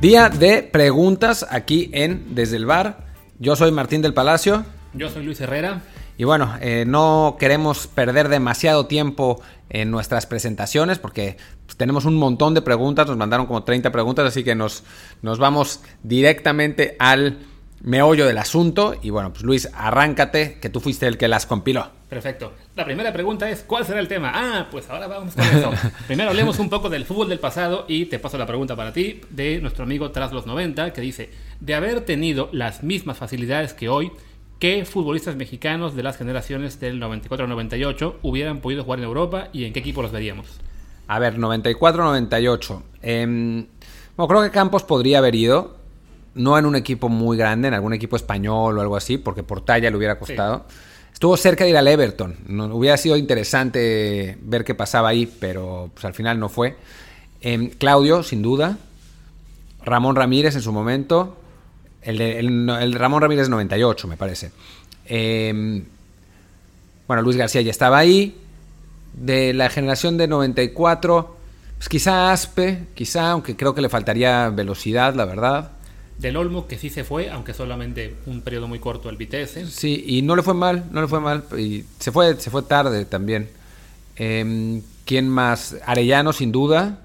Día de preguntas aquí en Desde el Bar. Yo soy Martín del Palacio. Yo soy Luis Herrera. Y bueno, eh, no queremos perder demasiado tiempo en nuestras presentaciones porque pues, tenemos un montón de preguntas, nos mandaron como 30 preguntas, así que nos, nos vamos directamente al meollo del asunto. Y bueno, pues Luis, arráncate, que tú fuiste el que las compiló. Perfecto. La primera pregunta es, ¿cuál será el tema? Ah, pues ahora vamos con eso. Primero hablemos un poco del fútbol del pasado y te paso la pregunta para ti de nuestro amigo Tras los 90, que dice, de haber tenido las mismas facilidades que hoy, ¿qué futbolistas mexicanos de las generaciones del 94-98 hubieran podido jugar en Europa y en qué equipo los veríamos? A ver, 94-98. Eh, bueno, creo que Campos podría haber ido. No en un equipo muy grande, en algún equipo español o algo así, porque por talla le hubiera costado. Sí. Estuvo cerca de ir al Everton. No, hubiera sido interesante ver qué pasaba ahí, pero pues, al final no fue. Eh, Claudio, sin duda. Ramón Ramírez en su momento. El, de, el, el Ramón Ramírez 98, me parece. Eh, bueno, Luis García ya estaba ahí. De la generación de 94, pues quizá Aspe, quizá, aunque creo que le faltaría velocidad, la verdad. Del Olmo, que sí se fue, aunque solamente un periodo muy corto al Vitesse. Sí, y no le fue mal, no le fue mal. Y se fue, se fue tarde también. Eh, ¿Quién más? Arellano, sin duda.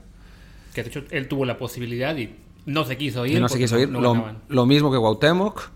Que de hecho él tuvo la posibilidad y no se quiso ir. no se quiso ir. No lo, lo, mismo que Guautemoc,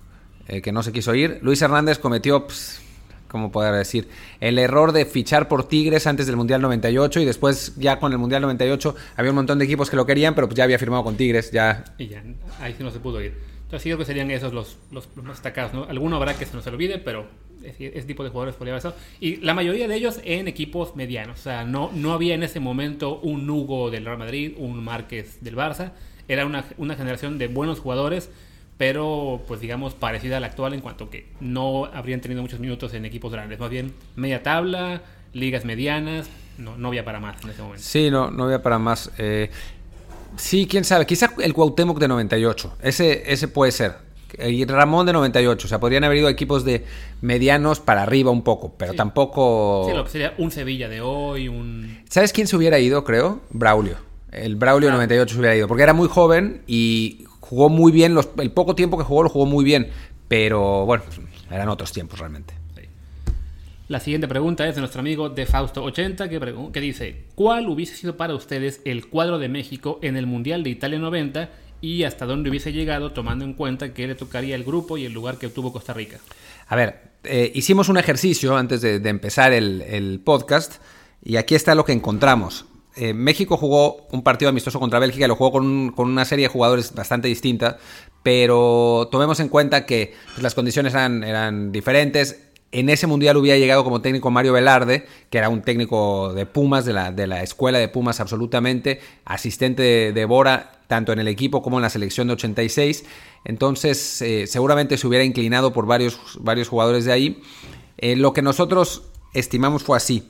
eh, que no se quiso ir. Luis Hernández cometió, pues, ¿cómo poder decir? El error de fichar por Tigres antes del Mundial 98 y después ya con el Mundial 98 había un montón de equipos que lo querían, pero pues ya había firmado con Tigres. Ya. Y ya, ahí sí no se pudo ir. Entonces sí creo que serían esos los, los, los más destacados, ¿no? Alguno habrá que se nos olvide, pero ese, ese tipo de jugadores podría haber estado. Y la mayoría de ellos en equipos medianos. O sea, no, no había en ese momento un Hugo del Real Madrid, un Márquez del Barça. Era una, una generación de buenos jugadores, pero pues digamos parecida a la actual en cuanto que no habrían tenido muchos minutos en equipos grandes. Más bien media tabla, ligas medianas. No, no había para más en ese momento. Sí, no, no había para más. Eh, Sí, quién sabe. Quizá el Cuauhtémoc de 98. Ese, ese puede ser. Y Ramón de 98. O sea, podrían haber ido equipos de medianos para arriba un poco, pero sí. tampoco. Sí, lo que sería un Sevilla de hoy, un. ¿Sabes quién se hubiera ido, creo? Braulio. El Braulio claro. 98 se hubiera ido. Porque era muy joven y jugó muy bien. Los, el poco tiempo que jugó lo jugó muy bien. Pero bueno, eran otros tiempos realmente. La siguiente pregunta es de nuestro amigo de Fausto80 que, que, dice, ¿cuál hubiese sido para ustedes el cuadro de México en el Mundial de Italia 90 y hasta dónde hubiese llegado tomando en cuenta que le tocaría el grupo y el lugar que obtuvo Costa Rica? A ver, eh, hicimos un ejercicio antes de, de empezar el, el, podcast y aquí está lo que encontramos. Eh, México jugó un partido amistoso contra Bélgica, lo jugó con, un, con una serie de jugadores bastante distinta, pero tomemos en cuenta que pues, las condiciones eran, diferentes, en ese mundial hubiera llegado como técnico Mario Velarde, que era un técnico de Pumas, de la, escuela de Pumas absolutamente, asistente de, Bora, tanto en el equipo como en la selección de 86. Entonces, eh, seguramente se hubiera inclinado por varios, varios jugadores de ahí. Eh, lo que nosotros estimamos fue así.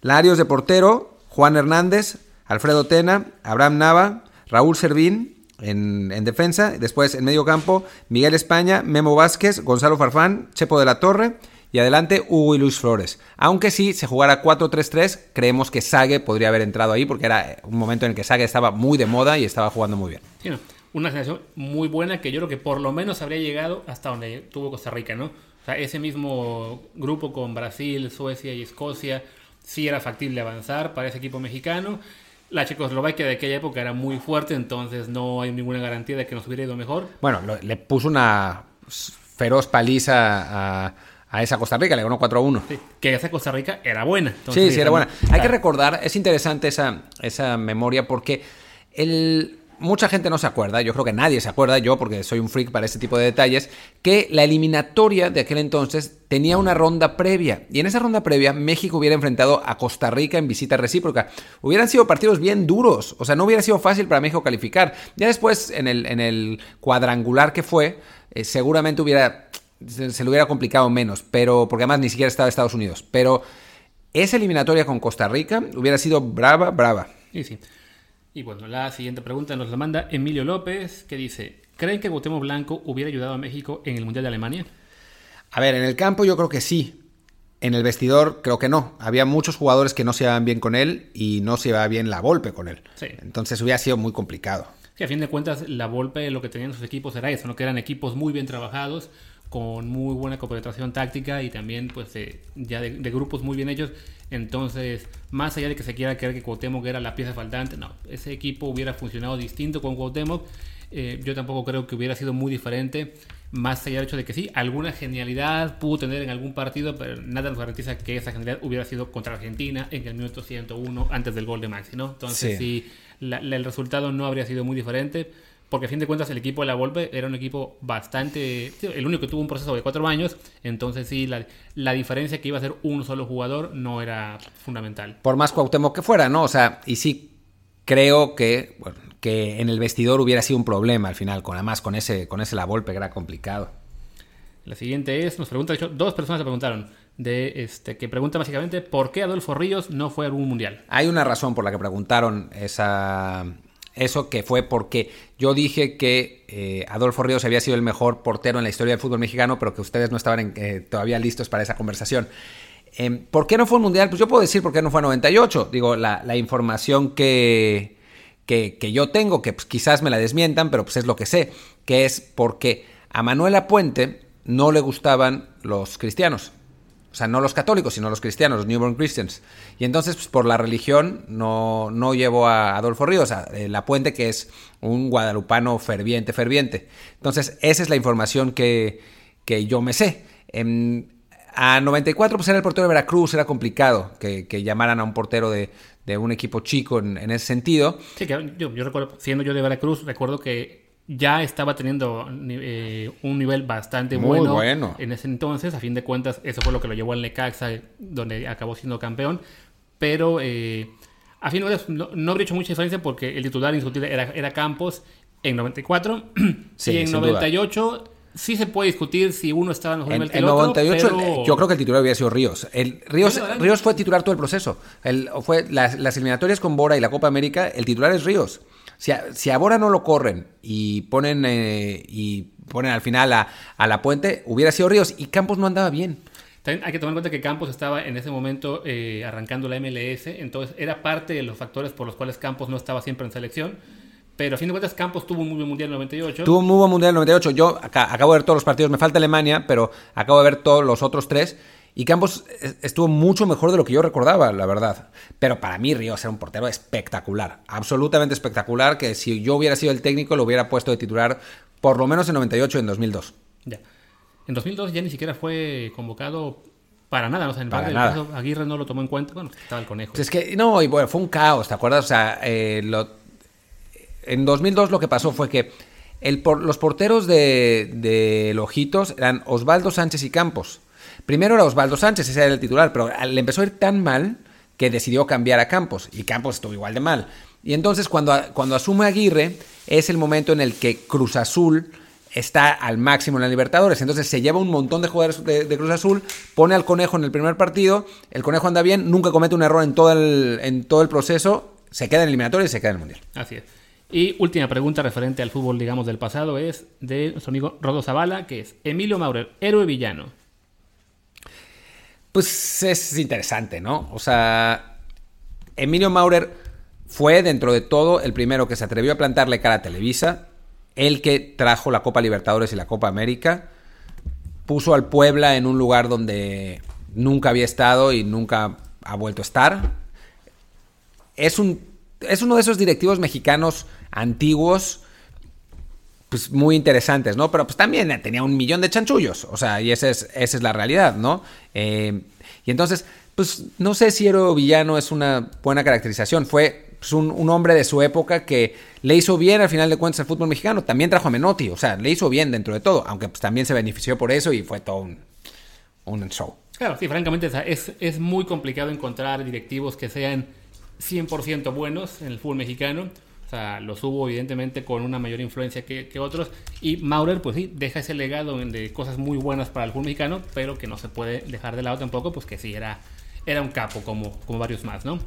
Larios de portero, Juan Hernández, Alfredo Tena, Abraham Nava, Raúl Servín, en, en, defensa. Después en medio campo, Miguel España, Memo Vázquez, Gonzalo Farfán, Chepo de la Torre. Y adelante Hugo y Luis Flores. Aunque si se jugara 4-3-3, creemos que Sague podría haber entrado ahí porque era un momento en el que Sague estaba muy de moda y estaba jugando muy bien. Sí. Una generación muy buena que yo creo que por lo menos habría llegado hasta donde tuvo Costa Rica, ¿no? O sea, ese mismo grupo con Brasil, Suecia y Escocia, sí era factible avanzar para ese equipo mexicano. La Checoslovaquia de aquella época era muy fuerte, entonces no hay ninguna garantía de que nos hubiera ido mejor. Bueno, le puso una feroz paliza a a esa Costa Rica, le ganó 4-1. Sí, que esa Costa Rica era buena. Entonces, sí, sí, era buena. Hay que recordar, es interesante esa, esa memoria porque el, mucha gente no se acuerda, yo creo que nadie se acuerda, yo porque soy un freak para este tipo de detalles, que la eliminatoria de aquel entonces tenía una ronda previa. Y en esa ronda previa México hubiera enfrentado a Costa Rica en visita recíproca. Hubieran sido partidos bien duros, o sea, no hubiera sido fácil para México calificar. Ya después, en el, en el cuadrangular que fue, eh, seguramente hubiera se, se, le hubiera complicado menos, pero porque además ni siquiera estaba Estados Unidos. Pero esa eliminatoria con Costa Rica hubiera sido brava, brava. Sí, sí. Y bueno, la siguiente pregunta nos la manda Emilio López, que dice, ¿creen que Cuauhtémoc Blanco hubiera ayudado a México en el Mundial de Alemania? A ver, en el campo yo creo que sí. En el vestidor creo que no. Había muchos jugadores que no se llevaban bien con él y no se llevaba bien la golpe con él. Sí. Entonces hubiera sido muy complicado. que a fin de cuentas la Volpe lo que tenían sus equipos era eso, ¿no? que eran equipos muy bien trabajados, con muy buena cooperación táctica y también pues ya de, grupos muy bien hechos. Entonces, más allá de que se quiera creer que Cuauhtémoc era la pieza faltante, no, ese equipo hubiera funcionado distinto con Cuauhtémoc. Eh, yo tampoco creo que hubiera sido muy diferente, más allá del hecho de que sí, alguna genialidad pudo tener en algún partido, pero nada nos garantiza que esa genialidad hubiera sido contra Argentina en el minuto 101 antes del gol de Maxi, ¿no? Entonces, sí, el resultado no habría sido muy diferente porque a fin de cuentas el equipo de la Volpe era un equipo bastante, el único que tuvo un proceso de cuatro años, entonces sí, la, la, diferencia que iba a ser un solo jugador no era fundamental. Por más Cuauhtémoc que fuera, ¿no? O sea, y sí creo que, bueno, que en el vestidor hubiera sido un problema al final, con además con ese, con ese la Volpe que era complicado. La siguiente es, nos pregunta, de hecho, dos personas se preguntaron, de este, que pregunta básicamente por qué Adolfo Ríos no fue a algún mundial. Hay una razón por la que preguntaron esa, eso que fue porque yo dije que eh, Adolfo Ríos había sido el mejor portero en la historia del fútbol mexicano, pero que ustedes no estaban eh, todavía listos para esa conversación. Em, ¿Por qué no fue un mundial? Pues yo puedo decir por qué no fue 98. Digo, la, información que, que, yo tengo, que pues, quizás me la desmientan, pero pues es lo que sé, que es porque a Manuela Puente no le gustaban los cristianos. O sea, no los católicos, sino los cristianos, los newborn Christians. Y entonces, pues, por la religión, no, no llevó a Adolfo Ríos, a eh, La Puente, que es un guadalupano ferviente, ferviente. Entonces, esa es la información que, que yo me sé. a 94, pues era el portero de Veracruz, era complicado que, llamaran a un portero de, un equipo chico en, ese sentido. Sí, que yo, yo recuerdo, siendo yo de Veracruz, recuerdo que ya estaba teniendo eh, un nivel bastante bueno, en ese entonces. A fin de cuentas, eso fue lo que lo llevó al Necaxa, donde acabó siendo campeón. Pero eh, a fin de cuentas, no, habría hecho mucha diferencia porque el titular indiscutible era, era Campos en 94. Sí, y en 98 sí se puede discutir si uno estaba en el que el 98 yo creo que el titular hubiera sido Ríos. El, Ríos, Ríos fue titular todo el proceso. El, fue las, las eliminatorias con Bora y la Copa América, el titular es Ríos. Si a, si Bora no lo corren y ponen, eh, y ponen al final a, la puente, hubiera sido Ríos y Campos no andaba bien. También hay que tomar en cuenta que Campos estaba en ese momento eh, arrancando la MLS, entonces era parte de los factores por los cuales Campos no estaba siempre en selección. Pero a fin de cuentas, Campos tuvo un muy buen mundial en 98. Tuvo un muy buen mundial en 98. Yo acabo de ver todos los partidos, me falta Alemania, pero acabo de ver todos los otros tres. Y Campos estuvo mucho mejor de lo que yo recordaba, la verdad. Pero para mí Ríos era un portero espectacular, absolutamente espectacular, que si yo hubiera sido el técnico lo hubiera puesto de titular por lo menos en 98 y en 2002. Ya. En 2002 ya ni siquiera fue convocado para nada, en para nada. Aguirre no lo tomó en cuenta, bueno, estaba el conejo. es que, no, y bueno, fue un caos, ¿te acuerdas? O sea, eh, en 2002 lo que pasó fue que el los porteros de, de Lojitos eran Osvaldo Sánchez y Campos. Primero era Osvaldo Sánchez, ese era el titular, pero le empezó a ir tan mal que decidió cambiar a Campos y Campos estuvo igual de mal. Y entonces cuando, cuando asume Aguirre es el momento en el que Cruz Azul está al máximo en la Libertadores. Entonces se lleva un montón de jugadores de, Cruz Azul, pone al conejo en el primer partido, el conejo anda bien, nunca comete un error en todo el, en todo el proceso, se queda en eliminatorio y se queda en el Mundial. Así es. Y última pregunta referente al fútbol, digamos, del pasado es de su amigo Rodo Zavala, que es Emilio Maurer, héroe villano pues es interesante, ¿no? O sea, Emilio Maurer fue, dentro de todo, el primero que se atrevió a plantarle cara a Televisa, el que trajo la Copa Libertadores y la Copa América, puso al Puebla en un lugar donde nunca había estado y nunca ha vuelto a estar. Es, un, es uno de esos directivos mexicanos antiguos pues muy interesantes, ¿no? Pero pues también tenía un millón de chanchullos, o sea, y esa es, esa es la realidad, ¿no? Eh, y entonces, pues no sé si héroe villano es una buena caracterización, fue pues, un, hombre de su época que le hizo bien al final de cuentas al fútbol mexicano, también trajo a Menotti, o sea, le hizo bien dentro de todo, aunque pues también se benefició por eso y fue todo un, un show. Claro, sí, francamente es, es muy complicado encontrar directivos que sean 100% buenos en el fútbol mexicano o sea, los hubo evidentemente con una mayor influencia que, otros. Y Maurer, pues sí, deja ese legado de cosas muy buenas para el fútbol mexicano, pero que no se puede dejar de lado tampoco, pues que sí, era, era un capo como, como varios más, ¿no?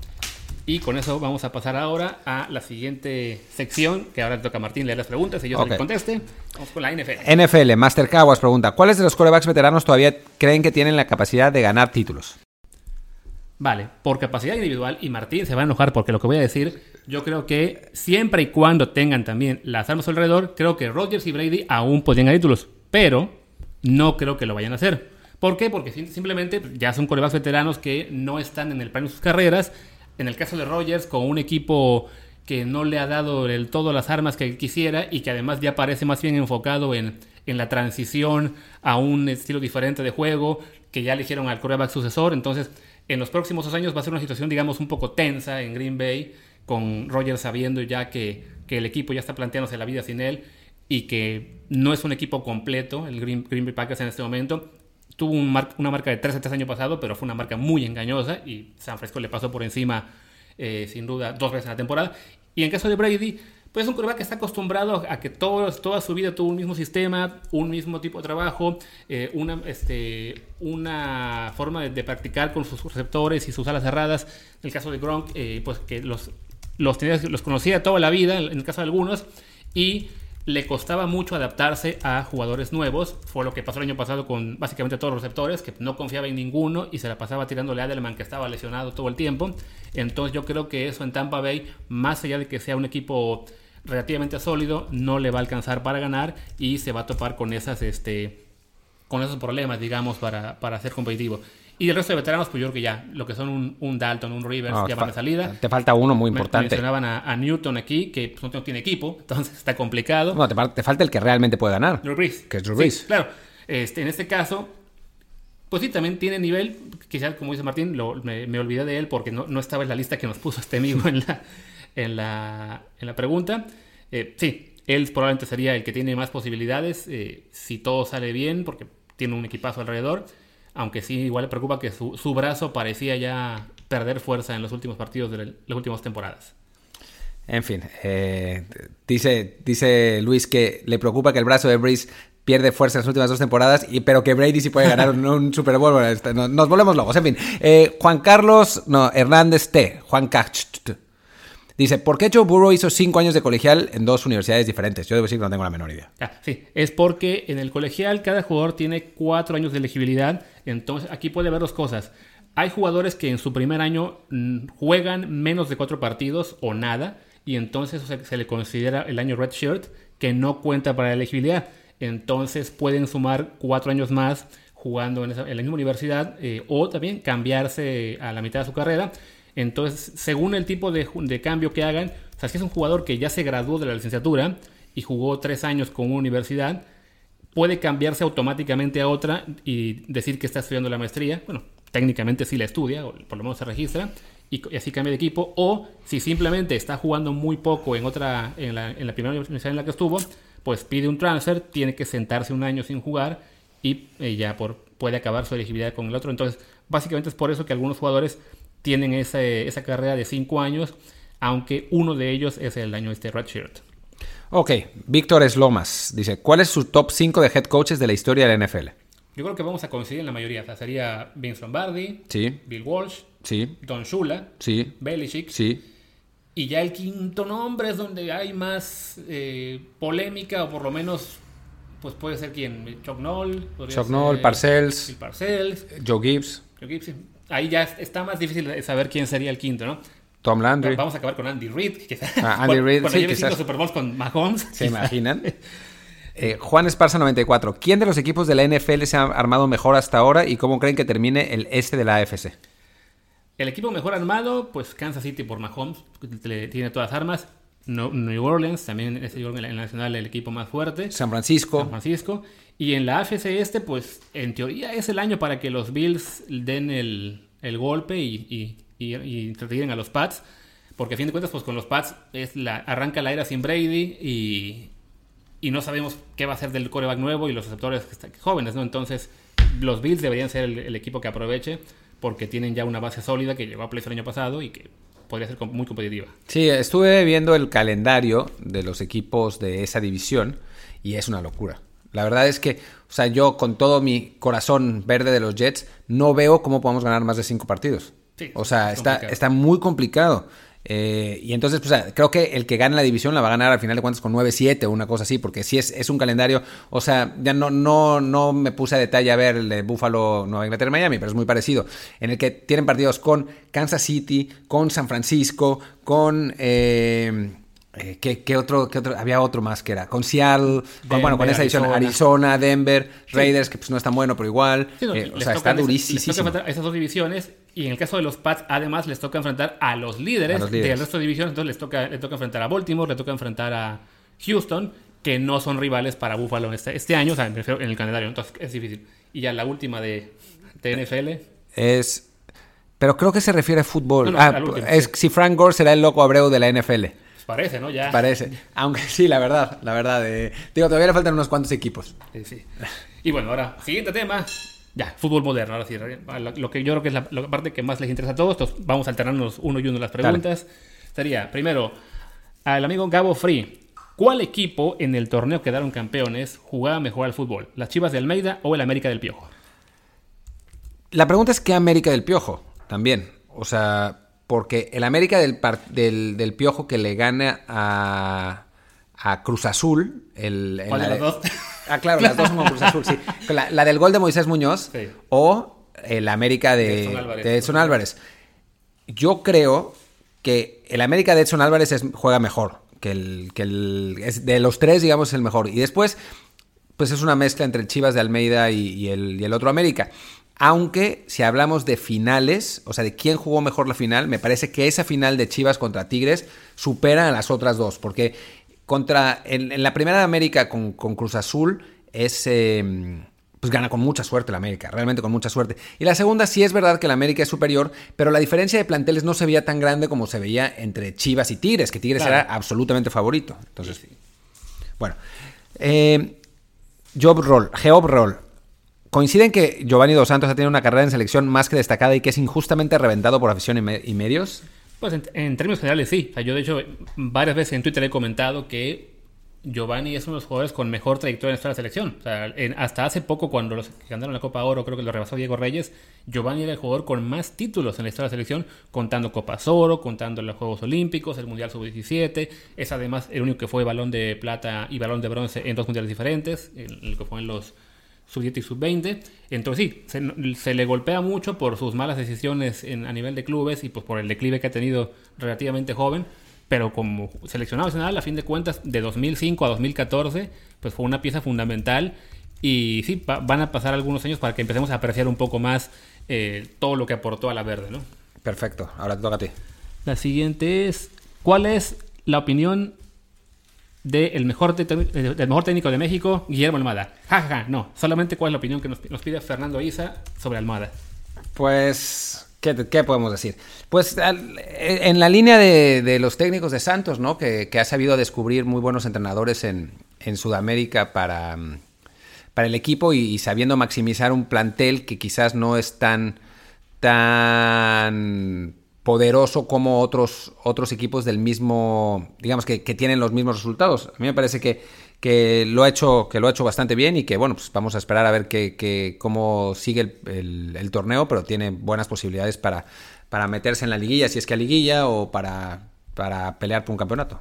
Y con eso vamos a pasar ahora a la siguiente sección, que ahora toca a Martín leer las preguntas y yo okay. conteste. Vamos con la NFL. NFL, Master Caguas pregunta, ¿cuáles de los corebacks veteranos todavía creen que tienen la capacidad de ganar títulos? Vale, por capacidad individual, y Martín se va a enojar porque lo que voy a decir Yo creo que siempre y cuando tengan también las armas alrededor, creo que Rodgers y Brady aún podrían ganar títulos. Pero no creo que lo vayan a hacer. ¿Por qué? Porque simplemente ya son corebacks veteranos que no están en el plano de sus carreras. En el caso de Rodgers, con un equipo que no le ha dado del todo las armas que quisiera y que además ya parece más bien enfocado en, en la transición a un estilo diferente de juego, que ya eligieron al coreback sucesor. Entonces, en los próximos dos años va a ser una situación, digamos, un poco tensa en Green Bay, con Rodgers sabiendo ya que, que el equipo ya está planteándose la vida sin él y que no es un equipo completo, el Green, Green Bay Packers en este momento. Tuvo una marca de 13-3 año pasado, pero fue una marca muy engañosa y San Francisco le pasó por encima, eh, sin duda, dos veces en la temporada. Y en caso de Brady, pues es un quarterback que está acostumbrado a que todo, toda su vida tuvo un mismo sistema, un mismo tipo de trabajo, eh, una, este, una forma de, practicar con sus receptores y sus alas cerradas. En el caso de Gronk, eh, pues que los, los, los conocía toda la vida, en el caso de algunos, y le costaba mucho adaptarse a jugadores nuevos. Fue lo que pasó el año pasado con básicamente todos los receptores, que no confiaba en ninguno y se la pasaba tirándole a Adelman, que estaba lesionado todo el tiempo. Entonces yo creo que eso en Tampa Bay, más allá de que sea un equipo relativamente sólido, no le va a alcanzar para ganar y se va a topar con esas, este, con esos problemas, digamos, para, para ser competitivo. Y el resto de veteranos, pues yo creo que ya, lo que son un, un Dalton, un Rivers, ya van de salida. Te falta uno muy importante. mencionaban a, Newton aquí, que pues, no tiene equipo, entonces está complicado. No, te, falta el que realmente puede ganar. Drew Brees. Que es Drew Brees. claro. Este, en este caso, pues sí, también tiene nivel. Quizás, como dice Martín, me, olvidé de él porque no, no, estaba en la lista que nos puso este amigo en la, en la, en la pregunta. Eh, sí, él probablemente sería el que tiene más posibilidades eh, si todo sale bien, porque tiene un equipazo alrededor aunque sí igual le preocupa que su, brazo parecía ya perder fuerza en los últimos partidos de las últimas temporadas. En fin, eh, dice, dice Luis que le preocupa que el brazo de Breeze pierde fuerza en las últimas dos temporadas, y, pero que Brady sí puede ganar un, Super Bowl. Este, nos, volvemos locos. En fin, eh, Juan Carlos, no, Hernández T. Juan Cacht Dice, ¿por qué Joe Burrow hizo cinco años de colegial en dos universidades diferentes? Yo debo decir que no tengo la menor idea. Ah, sí, es porque en el colegial cada jugador tiene cuatro años de elegibilidad. Entonces aquí puede ver dos cosas. Hay jugadores que en su primer año mm, juegan menos de cuatro partidos o nada. Y entonces se, le considera el año red shirt que no cuenta para la elegibilidad. Entonces pueden sumar cuatro años más jugando en, la misma universidad eh, o también cambiarse a la mitad de su carrera entonces, según el tipo de, cambio que hagan, o sea, si es un jugador que ya se graduó de la licenciatura y jugó tres años con una universidad, puede cambiarse automáticamente a otra y decir que está estudiando la maestría. Bueno, técnicamente sí la estudia, o por lo menos se registra, y, así cambia de equipo. O si simplemente está jugando muy poco en otra, en la, primera universidad en la que estuvo, pues pide un transfer, tiene que sentarse un año sin jugar y eh, ya por, puede acabar su elegibilidad con el otro. Entonces, básicamente es por eso que algunos jugadores tienen esa carrera de 5 años, aunque uno de ellos es el año este Redshirt. Ok, Víctor Eslomas dice, ¿cuál es su top 5 de head coaches de la historia de la NFL? Yo creo que vamos a coincidir en la mayoría. sería Vince Lombardi, sí. Bill Walsh, sí. Don Shula, sí. Belichick. Sí. Y ya el quinto nombre es donde hay más eh, polémica, o por lo menos, pues puede ser quien, Chuck Noll. Chuck Noll, Parcells, Parcells. Joe Gibbs. Joe Gibbs, ahí ya está más difícil saber quién sería el quinto, ¿no? Tom Landry. Vamos a acabar con Andy Reid. Ah, Andy Reid, sí, quizás. Super Bowls con Mahomes. ¿Se imaginan? Eh, Juan Esparza 94. ¿Quién de los equipos de la NFL se ha armado mejor hasta ahora y cómo creen que termine el este de la AFC? El equipo mejor armado, pues Kansas City por Mahomes, tiene todas las armas. New Orleans, también es el, el nacional el equipo más fuerte. San Francisco. San Francisco. Y en la AFC este, pues en teoría es el año para que los Bills den el, golpe y, y, a los Pats. Porque a fin de cuentas, pues con los Pats es la, arranca la era sin Brady y, y no sabemos qué va a hacer del coreback nuevo y los receptores jóvenes, ¿no? Entonces, los Bills deberían ser el, equipo que aproveche porque tienen ya una base sólida que llegó a play el año pasado y que podría ser muy competitiva. Sí, estuve viendo el calendario de los equipos de esa división y es una locura. La verdad es que, o sea, yo con todo mi corazón verde de los Jets, no veo cómo podemos ganar más de cinco partidos. o sea, está, está muy complicado. Eh, y entonces, pues, creo que el que gane la división la va a ganar al final de cuentas con 9-7 o una cosa así, porque sí es, es un calendario. O sea, ya no, no, no me puse a detalle a ver el de Buffalo, Nueva Inglaterra, Miami, pero es muy parecido. En el que tienen partidos con Kansas City, con San Francisco, con. Eh, eh, ¿qué, otro, ¿qué, otro, Había otro más que era. Con Seattle, con, bueno, con esa edición, Arizona, Denver, Raiders, que pues no es tan bueno, pero igual. Eh, o sea, está durísimo. esas dos divisiones. Y en el caso de los Pats, además, les toca enfrentar a los líderes, de las dos divisiones. Entonces les toca, les toca enfrentar a Baltimore, les toca enfrentar a Houston, que no son rivales para Buffalo este, este año, o sea, en el calendario. Entonces es difícil. Y ya la última de, de NFL. Es. Pero creo que se refiere a fútbol. ah, es, si Frank Gore será el loco abreu de la NFL. Parece, ¿no? Ya. Parece. Aunque sí, la verdad, la verdad. Eh, digo, todavía le faltan unos cuantos equipos. Sí, sí. Y bueno, ahora, siguiente tema. Ya, fútbol moderno, ahora sí. Lo que yo creo que es la, parte que más les interesa a todos. Entonces, vamos a alternarnos uno y uno las preguntas. Sería, primero, al amigo Gabo Free. ¿Cuál equipo en el torneo quedaron campeones jugaba mejor al fútbol? ¿Las Chivas de Almeida o el América del Piojo? La pregunta es ¿qué América del Piojo? También. O sea, porque el América del, del, Piojo que le gana a, a Cruz Azul. El, ¿Cuál de las dos? Ah, claro, las dos son Cruz Azul, sí. La, del gol de Moisés Muñoz o el América de, Edson Álvarez. Yo creo que el América de Edson Álvarez juega mejor. Que el, que el de los tres, digamos, es el mejor. Y después, pues es una mezcla entre el Chivas de Almeida y, el, y el otro América. Aunque si hablamos de finales, o sea, de quién jugó mejor la final, me parece que esa final de Chivas contra Tigres supera a las otras dos, porque contra en, la primera de América con, Cruz Azul es em, pues gana con mucha suerte la América, realmente con mucha suerte. Y la segunda sí es verdad que la América es superior, pero la diferencia de planteles no se veía tan grande como se veía entre Chivas y Tigres, que Tigres era absolutamente favorito. Entonces, bueno. Eh, Job Roll, Geob Roll. ¿Coinciden que Giovanni Dos Santos ha tenido una carrera en selección más que destacada y que es injustamente reventado por afición y, medios? Pues en, términos generales sí. yo de hecho varias veces en Twitter he comentado que Giovanni es uno de los jugadores con mejor trayectoria en esta selección. hasta hace poco cuando los que ganaron la Copa Oro, creo que lo rebasó Diego Reyes, Giovanni era el jugador con más títulos en la historia de la selección, contando Copas Oro, contando los Juegos Olímpicos, el Mundial Sub-17. Es además el único que fue balón de plata y balón de bronce en dos mundiales diferentes, el que fue en los sub-10 y sub-20. Entonces sí, se, le golpea mucho por sus malas decisiones en, a nivel de clubes y pues por el declive que ha tenido relativamente joven. Pero como seleccionado nacional, a fin de cuentas, de 2005 a 2014, pues fue una pieza fundamental. Y sí, van a pasar algunos años para que empecemos a apreciar un poco más eh, todo lo que aportó a la verde, ¿no? Perfecto, ahora te toca a ti. La siguiente es, ¿cuál es la opinión del mejor, del mejor técnico de México, Guillermo Almada. Jajaja, no. Solamente cuál es la opinión que nos, pide Fernando Isa sobre Almada. Pues, ¿qué, podemos decir? Pues en la línea de, los técnicos de Santos, ¿no? Que, ha sabido descubrir muy buenos entrenadores en, Sudamérica para, para el equipo y, sabiendo maximizar un plantel que quizás no es tan tan poderoso como otros, otros equipos del mismo, digamos que, tienen los mismos resultados. A mí me parece que, que, lo, ha hecho, que lo ha hecho bastante bien y que, bueno, pues vamos a esperar a ver que, cómo sigue el, torneo, pero tiene buenas posibilidades para, para meterse en la liguilla, si es que a liguilla, o para, para pelear por un campeonato.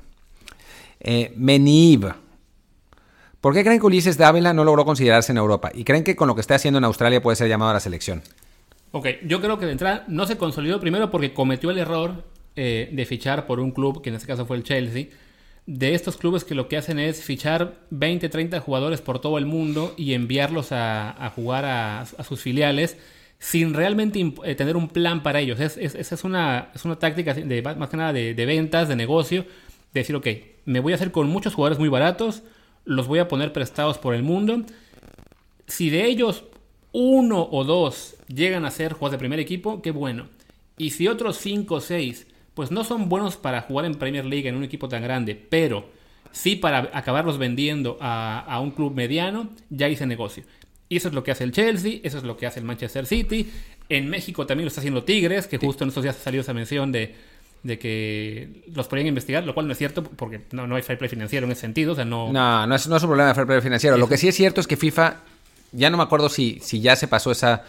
Eh, Menib. ¿Por qué creen que Ulises Dávila no logró considerarse en Europa? ¿Y creen que con lo que está haciendo en Australia puede ser llamado a la selección? Ok, yo creo que de entrada no se consolidó primero porque cometió el error eh, de fichar por un club, que en este caso fue el Chelsea, de estos clubes que lo que hacen es fichar 20, 30 jugadores por todo el mundo y enviarlos a, jugar a, sus filiales sin realmente eh, tener un plan para ellos. Esa es, una, es una táctica de, más que nada de, ventas, de negocio, de decir, ok, me voy a hacer con muchos jugadores muy baratos, los voy a poner prestados por el mundo. Si de ellos uno o dos llegan a ser jugadores de primer equipo, qué bueno. Y si otros cinco o seis, pues no son buenos para jugar en Premier League en un equipo tan grande, pero sí para acabarlos vendiendo a, un club mediano, ya hice negocio. Y eso es lo que hace el Chelsea, eso es lo que hace el Manchester City. En México también lo está haciendo Tigres, que justo en estos días ha salido esa mención de, que los podrían investigar, lo cual no es cierto porque no, no hay fair play financiero en ese sentido. O sea, no... no, no es, no es un problema de fair play financiero. Lo que sí es cierto es que FIFA ya no me acuerdo si, si ya se pasó esa,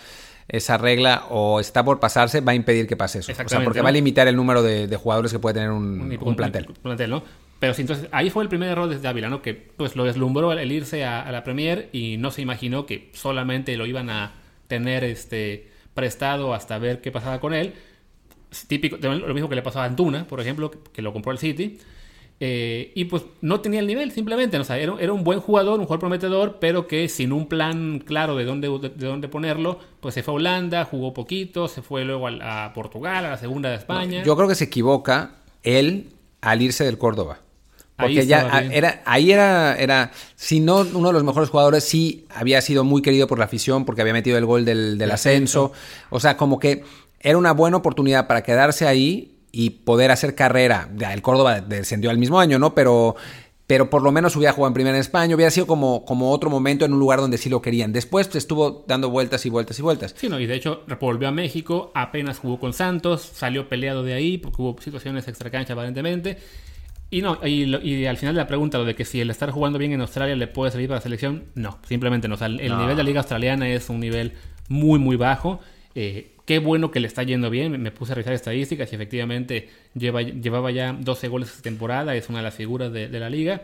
esa regla o está por pasarse, va a impedir que pase eso. O sea, porque va a limitar el número de, jugadores que puede tener un, plantel. ¿no? Pero entonces ahí fue el primer error desde Ávila, ¿no? Que pues lo deslumbró el irse a, la Premier y no se imaginó que solamente lo iban a tener este prestado hasta ver qué pasaba con él. Típico, lo mismo que le pasó a Antuna, por ejemplo, que lo compró el City. Eh, y pues no tenía el nivel, simplemente. O sea, era, era, un buen jugador, un jugador prometedor, pero que sin un plan claro de dónde, de, dónde ponerlo, pues se fue a Holanda, jugó poquito, se fue luego a, Portugal, a la segunda de España. yo creo que se equivoca él al irse del Córdoba. Porque ya era, ahí era, era, si no uno de los mejores jugadores, sí había sido muy querido por la afición porque había metido el gol del, del ascenso. O sea, como que era una buena oportunidad para quedarse ahí y poder hacer carrera. El Córdoba descendió al mismo año, ¿no? Pero, pero por lo menos hubiera jugado en primera en España, hubiera sido como, como otro momento en un lugar donde sí lo querían. Después pues, estuvo dando vueltas y vueltas y vueltas. Sí, no, y de hecho volvió a México, apenas jugó con Santos, salió peleado de ahí porque hubo situaciones extracancha aparentemente. Y no, y, al final de la pregunta, lo de que si el estar jugando bien en Australia le puede servir para la selección, no, simplemente no. O sea, el, nivel de la liga australiana es un nivel muy, muy bajo. Eh, Qué bueno que le está yendo bien. Me puse a revisar estadísticas y efectivamente lleva, llevaba ya 12 goles esta temporada. Es una de las figuras de, la liga.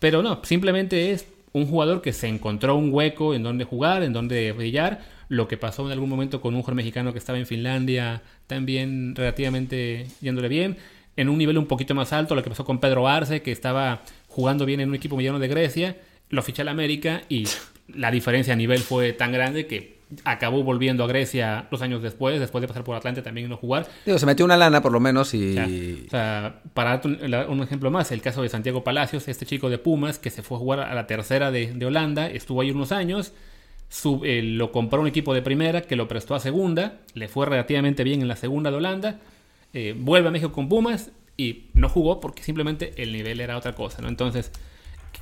Pero no, simplemente es un jugador que se encontró un hueco en donde jugar, en donde brillar. Lo que pasó en algún momento con un jugador mexicano que estaba en Finlandia, también relativamente yéndole bien. En un nivel un poquito más alto, lo que pasó con Pedro Arce, que estaba jugando bien en un equipo mediano de Grecia. Lo ficha al América y la diferencia a nivel fue tan grande que acabó volviendo a Grecia dos años después, después de pasar por Atlante también y no jugar. Digo, se metió una lana por lo menos y... O sea, para un, ejemplo más, el caso de Santiago Palacios, este chico de Pumas que se fue a jugar a la tercera de, Holanda, estuvo ahí unos años, eh, lo compró un equipo de primera que lo prestó a segunda, le fue relativamente bien en la segunda de Holanda, eh, vuelve a México con Pumas y no jugó porque simplemente el nivel era otra cosa, ¿no? Entonces...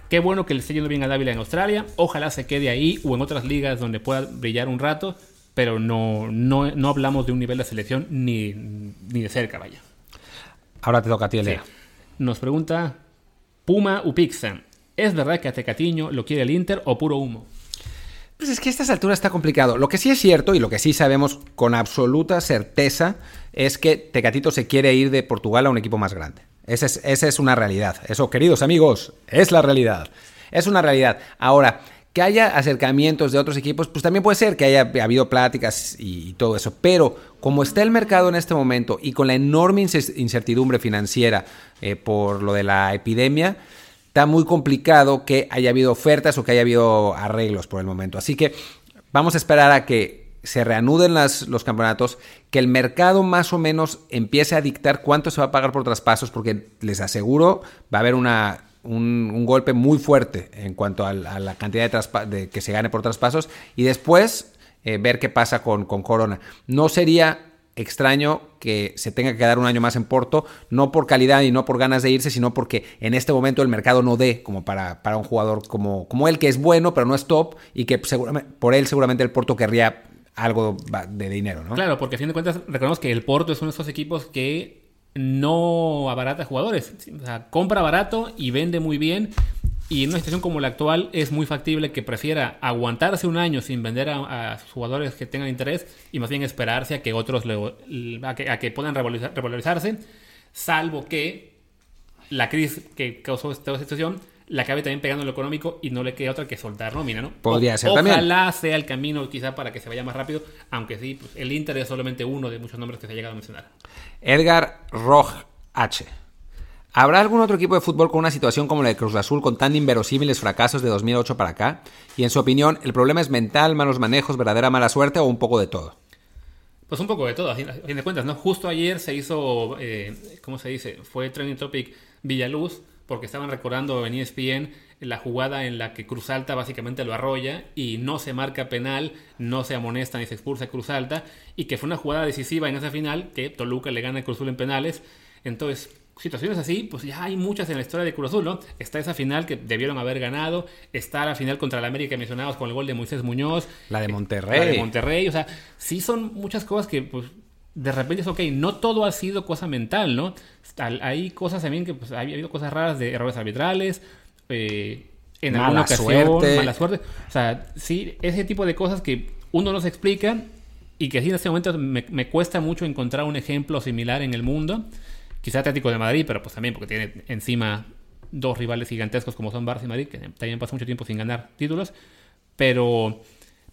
Qué bueno que le esté yendo bien a Dávila en Australia. Ojalá se quede ahí o en otras ligas donde pueda brillar un rato. Pero no, no, hablamos de un nivel de selección ni, de cerca, vaya. Ahora te toca a ti, Elea. Nos pregunta Puma Upixa. ¿Es verdad que a Tecatiño lo quiere el Inter o puro humo? Pues es que a estas alturas está complicado. Lo que sí es cierto y lo que sí sabemos con absoluta certeza es que Tecatito se quiere ir de Portugal a un equipo más grande. Esa es, una realidad. Eso, queridos amigos, es la realidad. Es una realidad. Ahora, que haya acercamientos de otros equipos, pues también puede ser que haya habido pláticas y, todo eso. Pero como está el mercado en este momento y con la enorme incertidumbre financiera eh, por lo de la epidemia, está muy complicado que haya habido ofertas o que haya habido arreglos por el momento. Así que vamos a esperar a que se reanuden los campeonatos, que el mercado más o menos empiece a dictar cuánto se va a pagar por traspasos, porque les aseguro va a haber una, un, golpe muy fuerte en cuanto a, la cantidad de, que se gane por traspasos y después eh, ver qué pasa con, con Corona. No sería extraño que se tenga que quedar un año más en Porto, no por calidad y no por ganas de irse, sino porque en este momento el mercado no dé como para, para un jugador como, como él, que es bueno, pero no es top, y que seguramente, por él seguramente el Porto querría algo de dinero, ¿no? Claro, porque a fin de cuentas recordemos que el Porto es uno de esos equipos que no abarata jugadores. O sea, compra barato y vende muy bien. Y en una situación como la actual es muy factible que prefiera aguantarse un año sin vender a, jugadores que tengan interés y más bien esperarse a que otros a, que, puedan revalorizarse, salvo que la crisis que causó esta situación la acabe también pegando en lo económico y no le quede otra que soltar nómina, ¿no? Podría ser ojalá también. Ojalá sea el camino quizá para que se vaya más rápido, aunque sí, pues, el Inter es solamente uno de muchos nombres que se ha llegado a mencionar. Edgar Roj H. ¿Habrá algún otro equipo de fútbol con una situación como la de Cruz Azul con tan inverosímiles fracasos de 2008 para acá? Y en su opinión, ¿el problema es mental, malos manejos, verdadera mala suerte o un poco de todo? Pues un poco de todo, a fin de cuentas, ¿no? Justo ayer se hizo, eh, ¿cómo se dice? Fue trending topic Villaluz, porque estaban recordando en ESPN la jugada en la que Cruz Alta básicamente lo arrolla y no se marca penal, no se amonesta ni se expulsa a Cruz Alta y que fue una jugada decisiva en esa final que Toluca le gana a Cruz Azul en penales. Entonces, situaciones así, pues ya hay muchas en la historia de Cruz Azul, ¿no? Está esa final que debieron haber ganado, está la final contra el América que mencionabas con el gol de Moisés Muñoz. La de Monterrey. La de Monterrey, o sea, sí son muchas cosas que pues de repente es ok, no todo ha sido cosa mental, ¿no? Hay cosas también que pues, ha habido cosas raras de errores arbitrales, eh, en alguna ocasión, mala suerte. O sea, sí, ese tipo de cosas que uno no se explica y que sí en este momento me, me cuesta mucho encontrar un ejemplo similar en el mundo. Quizá Atlético de Madrid, pero pues también porque tiene encima dos rivales gigantescos como son Barça y Madrid, que también pasó mucho tiempo sin ganar títulos. Pero,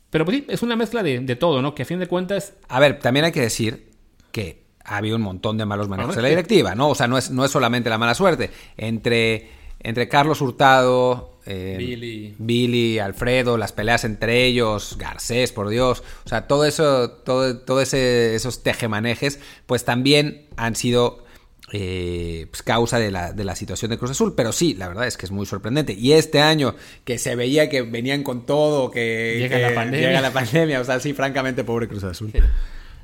pero pues sí, es una mezcla de, de todo, ¿no? Que a fin de cuentas... A ver, también hay que decir que ha habido un montón de malos manejos de la directiva, ¿no? O sea, no es, no es solamente la mala suerte. Entre, entre Carlos Hurtado, eh, Billy. Billy, Alfredo, las peleas entre ellos, Garcés, por Dios. O sea, todo eso, todo, todo ese, esos tejemanejes, pues también han sido eh, pues, causa de la, de la situación de Cruz Azul. Pero sí, la verdad es que es muy sorprendente. Y este año, que se veía que venían con todo, que Llega que la pandemia. llega la pandemia. O sea, sí, francamente, pobre Cruz Azul.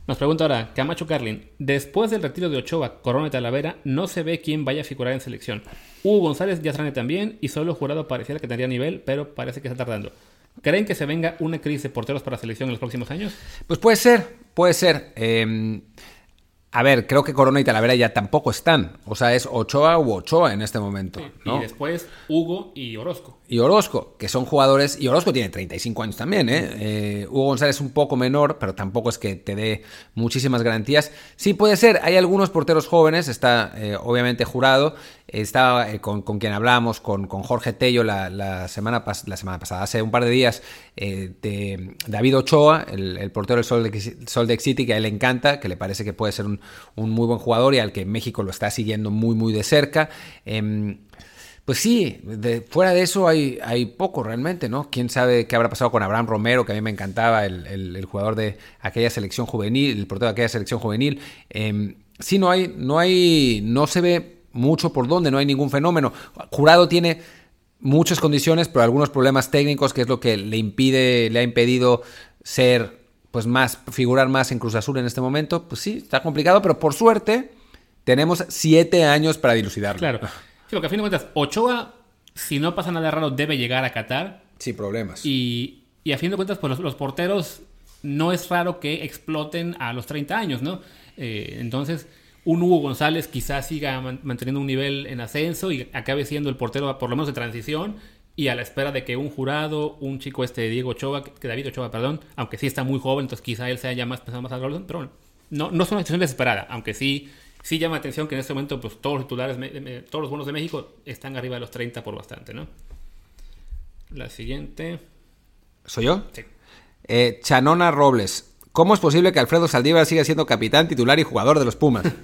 Nos pregunta ahora, Camacho Carlin, después del retiro de Ochoa, Corona y Talavera, no se ve quién vaya a figurar en selección. Hugo González ya trae también y solo jurado pareciera que tendría nivel, pero parece que está tardando. ¿Creen que se venga una crisis de porteros para selección en los próximos años? Pues puede ser, puede ser. Eh, a ver, creo que Corona y Talavera ya tampoco están. O sea, es Ochoa u Ochoa en este momento. ¿no? Y después Hugo y Orozco. y Orozco, que son jugadores, y Orozco tiene 35 años también, ¿eh? Eh, Hugo González es un poco menor, pero tampoco es que te dé muchísimas garantías. Sí puede ser, hay algunos porteros jóvenes, está eh, obviamente jurado, estaba eh, con, con quien hablamos, con, con Jorge Tello la, la semana pas- la semana pasada, hace un par de días, eh, de David Ochoa, el, el portero del Sol de, City, que a él le encanta, que le parece que puede ser un, un muy buen jugador y al que México lo está siguiendo muy, muy de cerca. Em, pues sí, fuera de eso hay, hay poco realmente, ¿no? Quién sabe qué habrá pasado con Abraham Romero, que a mí me encantaba, el, el- el jugador de aquella selección juvenil, el portero de aquella selección juvenil. Eh, sí, no hay, no hay, no se ve mucho por dónde, no hay ningún fenómeno. Jurado tiene muchas condiciones, pero algunos problemas técnicos, que es lo que le impide, le ha impedido ser, pues más, figurar más en Cruz Azul en este momento. Pues sí, está complicado, pero por suerte tenemos siete años para dilucidarlo. Claro. Sí, porque a fin de cuentas, Ochoa, si no pasa nada raro, debe llegar a Qatar. Sin problemas. Y, y a fin de cuentas, pues los, los porteros no es raro que exploten a los 30 años, ¿no? Eh, entonces, un Hugo González quizás siga man- manteniendo un nivel en ascenso y acabe siendo el portero por lo menos de transición y a la espera de que un jurado, un chico este Diego Ochoa, que David Ochoa, perdón, aunque sí está muy joven, entonces quizá él sea ya más pensando más al gol, pero bueno, no, no es una situación desesperada, aunque sí, sí llama atención que en este momento pues todos los titulares, todos los buenos de México están arriba de los 30 por bastante, ¿no? La siguiente. ¿Soy yo? Sí. Eh, Chanona Robles. ¿Cómo es posible que Alfredo Saldívar siga siendo capitán, titular y jugador de los Pumas?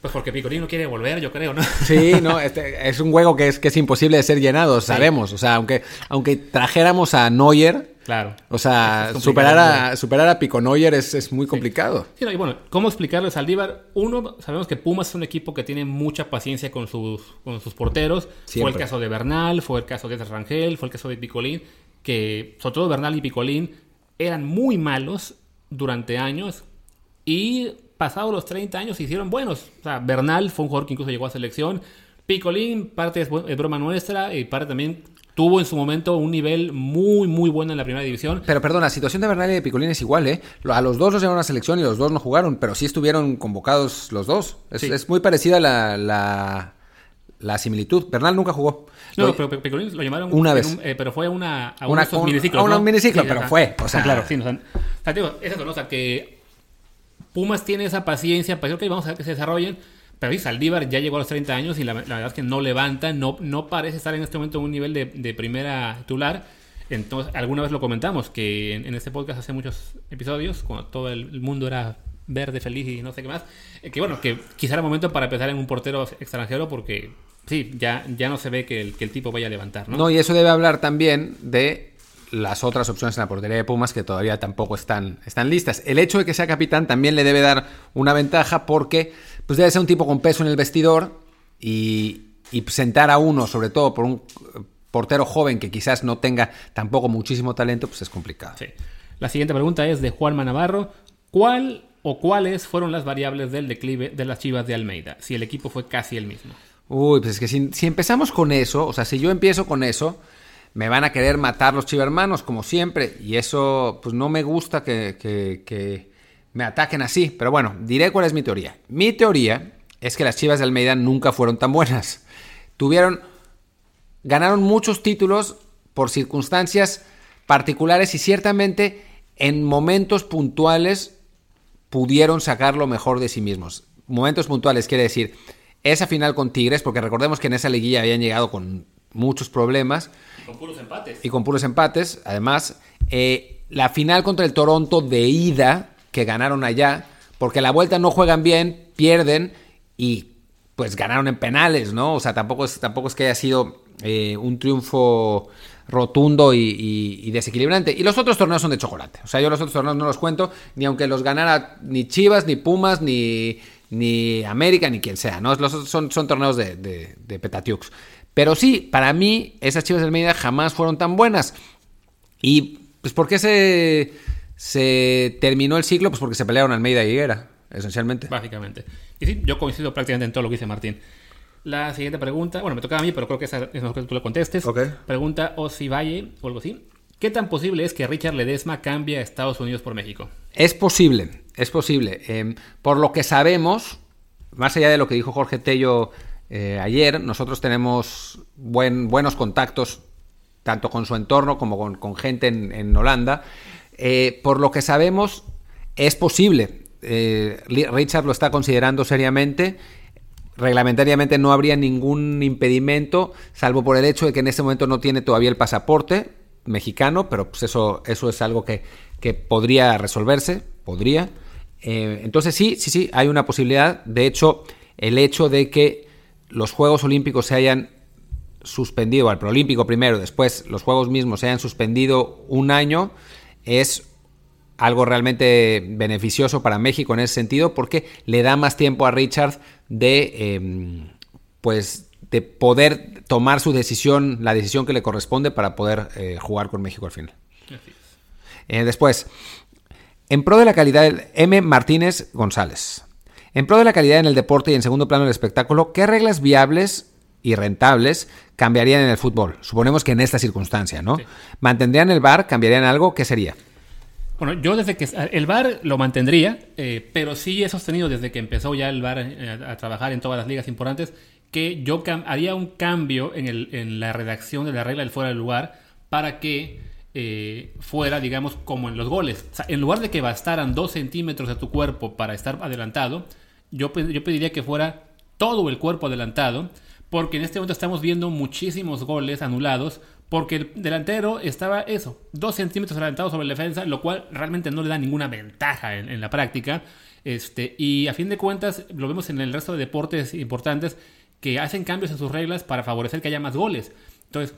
Pues porque Picolín no quiere volver, yo creo, ¿no? Sí, no, este, es un hueco que es, que es imposible de ser llenado, sabemos. O sea, aunque, aunque trajéramos a Neuer, Claro. o sea, superar a, superar a Pico Neuer es, es muy complicado. Sí, no, y bueno, ¿cómo explicarle a Saldívar? Uno, sabemos que Pumas es un equipo que tiene mucha paciencia con sus, con sus porteros. Fue el caso de Bernal, fue el caso de Rangel, fue el caso de Picolín, que sobre todo Bernal y Picolín eran muy malos durante años y pasados los 30 años se hicieron buenos. O sea, Bernal fue un jugador que incluso llegó a selección. Picolín, parte es, es broma nuestra y parte también tuvo en su momento un nivel muy, muy bueno en la primera división. Pero perdón, la situación de Bernal y de Picolín es igual, ¿eh? A los dos los llevaron a la selección y los dos no jugaron, pero sí estuvieron convocados los dos. Es, Sí. es muy parecida la, la, la similitud. Bernal nunca jugó. No, Lo- pero Picolín lo llamaron Una vez. un- eh, pero fue a una a Una- uno de estos un- miniciclos, a un ¿no? miniciclo, pero fue, o sea- claro, sí, no, o sea, o sea, digo, es eso, ¿no? O sea, que Pumas tiene esa paciencia para ok, vamos a ver que se desarrollen. Pero sí, Saldívar ya llegó a los 30 años y la, la verdad es que no levanta, no, no parece estar en este momento en un nivel de, de primera titular. Entonces, alguna vez lo comentamos, que en, en este podcast hace muchos episodios, cuando todo el mundo era verde, feliz y no sé qué más, eh, que bueno, que quizá era momento para empezar en un portero extranjero porque sí, ya, ya no se ve que el, que el tipo vaya a levantar, ¿no? No, y eso debe hablar también de las otras opciones en la portería de Pumas que todavía tampoco están, están listas. El hecho de que sea capitán también le debe dar una ventaja porque pues debe ser un tipo con peso en el vestidor y, y sentar a uno, sobre todo por un portero joven que quizás no tenga tampoco muchísimo talento, pues es complicado. Sí. La siguiente pregunta es de Juanma Navarro. ¿Cuál o cuáles fueron las variables del declive de las Chivas de Almeida? Si el equipo fue casi el mismo. Uy, pues es que si, empezamos con eso, o sea, si yo empiezo con eso, me van a querer matar los chivermanos, como siempre, y eso, pues no me gusta que, que- que me ataquen así. Pero bueno, diré cuál es mi teoría. Mi teoría es que las Chivas de Almeida nunca fueron tan buenas. Tuvieron, ganaron muchos títulos por circunstancias particulares y ciertamente en momentos puntuales pudieron sacar lo mejor de sí mismos. Momentos puntuales quiere decir esa final con Tigres, porque recordemos que en esa liguilla habían llegado con muchos problemas. Y con puros empates. Y con puros empates. Además, eh, la final contra el Toronto de ida, que ganaron allá, porque la vuelta no juegan bien, pierden y pues ganaron en penales, ¿no? O sea, tampoco es, tampoco es que haya sido eh, un triunfo rotundo y, desequilibrante. Y los otros torneos son de chocolate. O sea, yo los otros torneos no los cuento, ni aunque los ganara ni Chivas, ni Pumas, ni, ni América, ni quien sea, ¿no? Los son, son torneos de, de, de Petatiux. Pero sí, para mí, esas Chivas del Almeida jamás fueron tan buenas. Y, pues, ¿por qué se, se terminó el ciclo? Pues porque se pelearon Almeida y Higuera, esencialmente. Básicamente. Y sí, yo coincido prácticamente en todo lo que dice Martín. La siguiente pregunta, bueno, me toca a mí, pero creo que esa es mejor que tú lo contestes. Ok. Pregunta Valle o algo así. ¿Qué tan posible es que Richard Ledesma cambie a Estados Unidos por México? Es posible, es posible. Em, por lo que sabemos, más allá de lo que dijo Jorge Tello eh, ayer, nosotros tenemos buen, buenos contactos tanto con su entorno como con, gente en, Holanda. Eh, por lo que sabemos, es posible. Eh, Richard lo está considerando seriamente reglamentariamente no habría ningún impedimento, salvo por el hecho de que en este momento no tiene todavía el pasaporte mexicano, pero pues eso, eso es algo que, podría resolverse, podría. Eh, entonces sí, sí, sí, hay una posibilidad. De hecho, el hecho de que los Juegos Olímpicos se hayan suspendido, al Proolímpico primero, después los Juegos mismos se hayan suspendido un año, es algo realmente beneficioso para México en ese sentido porque le da más tiempo a Richard de em, pues de poder tomar su decisión, la decisión que le corresponde para poder eh, jugar con México al final. Eh, después, en pro de la calidad, M. Martínez González. En pro de la calidad en el deporte y en segundo plano del espectáculo, ¿qué reglas viables y rentables cambiarían en el fútbol? Suponemos que en esta circunstancia, ¿no? ¿Mantendrían el bar? ¿Cambiarían algo? ¿Qué sería? Bueno, yo desde que el bar lo mantendría, eh, pero sí he sostenido desde que empezó ya el bar eh, a, trabajar en todas las ligas importantes que yo haría un cambio en, el, en, la redacción de la regla del fuera del lugar para que eh, fuera, digamos, como en los goles. En lugar de que bastaran dos centímetros de tu cuerpo para estar adelantado, yo, yo pediría que fuera todo el cuerpo adelantado, porque en este momento estamos viendo muchísimos goles anulados porque el delantero estaba eso, dos centímetros adelantado sobre la defensa, lo cual realmente no le da ninguna ventaja en, la práctica. Este, y a fin de cuentas, lo vemos en el resto de deportes importantes que hacen cambios en sus reglas para favorecer que haya más goles. Entonces,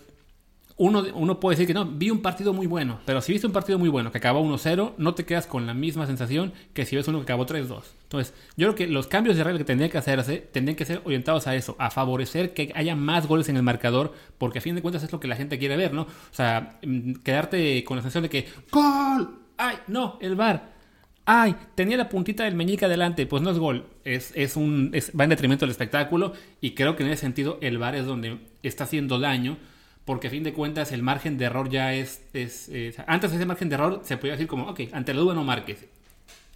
uno, uno, puede decir que no, vi un partido muy bueno, pero si viste un partido muy bueno que acabó 1-0, no te quedas con la misma sensación que si ves uno que acabó 3-2. Entonces, yo creo que los cambios de regla que tendrían que hacerse tendrían que ser orientados a eso, a favorecer que haya más goles en el marcador, porque a fin de cuentas es lo que la gente quiere ver, ¿no? O sea, mm, quedarte con la sensación de que ¡Gol! ¡Ay! No, el bar. ¡Ay! Tenía la puntita del meñique adelante. Pues no es gol. Es, es un, va en detrimento del espectáculo. Y creo que en ese sentido el bar es donde está haciendo daño porque a fin de cuentas el margen de error ya es... es eh, antes ese margen de error se podía decir como, ok, ante la duda no marques.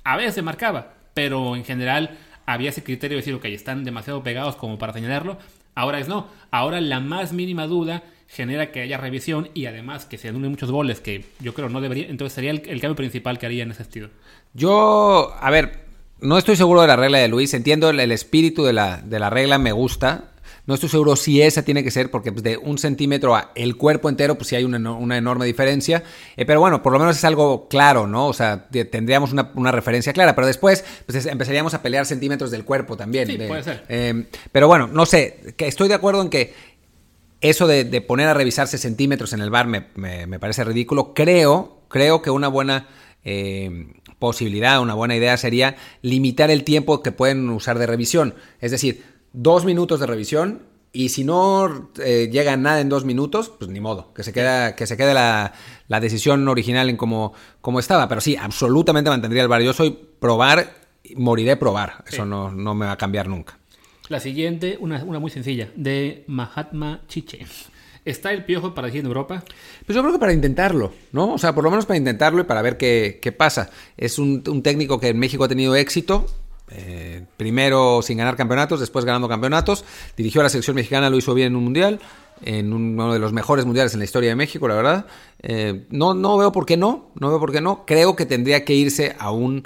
A veces se marcaba, pero en general había ese criterio de decir, ok, están demasiado pegados como para señalarlo. Ahora es no. Ahora la más mínima duda genera que haya revisión y además que se anulen muchos goles que yo creo no debería. Entonces sería el, cambio principal que haría en ese sentido. Yo, a ver, no estoy seguro de la regla de Luis. Entiendo el, el espíritu de la, de la regla, me gusta. No estoy seguro si esa tiene que ser, porque pues, de un centímetro a el cuerpo entero, pues sí hay una, enorme diferencia. Eh, pero bueno, por lo menos es algo claro, ¿no? O sea, tendríamos una, referencia clara. Pero después, pues empezaríamos a pelear centímetros del cuerpo también. Sí, puede ser. Eh, pero bueno, no sé, que estoy de acuerdo en que eso de, poner a revisarse centímetros en el bar me, parece ridículo. Creo, creo que una buena eh, posibilidad, una buena idea sería limitar el tiempo que pueden usar de revisión. Es decir, dos minutos de revisión y si no eh, llega nada en dos minutos, pues ni modo, que se, queda, que se quede la, decisión original en como, como, estaba. Pero sí, absolutamente mantendría el bar. Yo soy probar, moriré probar. Eso no, no, me va a cambiar nunca. La siguiente, una, una muy sencilla, de Mahatma Chiche. ¿Está el piojo para ir en Europa? Pues yo creo que para intentarlo, ¿no? O sea, por lo menos para intentarlo y para ver qué, qué pasa. Es un, un técnico que en México ha tenido éxito, eh, primero sin ganar campeonatos, después ganando campeonatos. Dirigió a la selección mexicana, lo hizo bien en un mundial. en uno de los mejores mundiales en la historia de México, la verdad. Eh, no, no veo por qué no, no veo por qué no. Creo que tendría que irse a un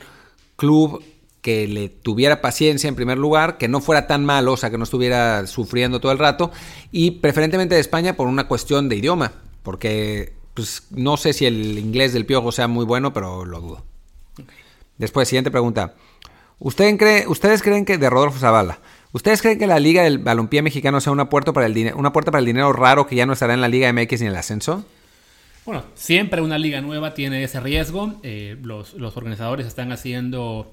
club que le tuviera paciencia en primer lugar, que no fuera tan malo, o sea, que no estuviera sufriendo todo el rato, y preferentemente de España por una cuestión de idioma, porque pues, no sé si el inglés del Piojo sea muy bueno, pero lo dudo. Después, siguiente pregunta. ¿Usted cree, ¿Ustedes creen que, de Rodolfo Zavala, ¿ustedes creen que la Liga del Balompié Mexicano sea una puerta, para el una puerta para el dinero raro que ya no estará en la Liga MX ni en el ascenso? Bueno, siempre una liga nueva tiene ese riesgo. Eh, los, los organizadores están haciendo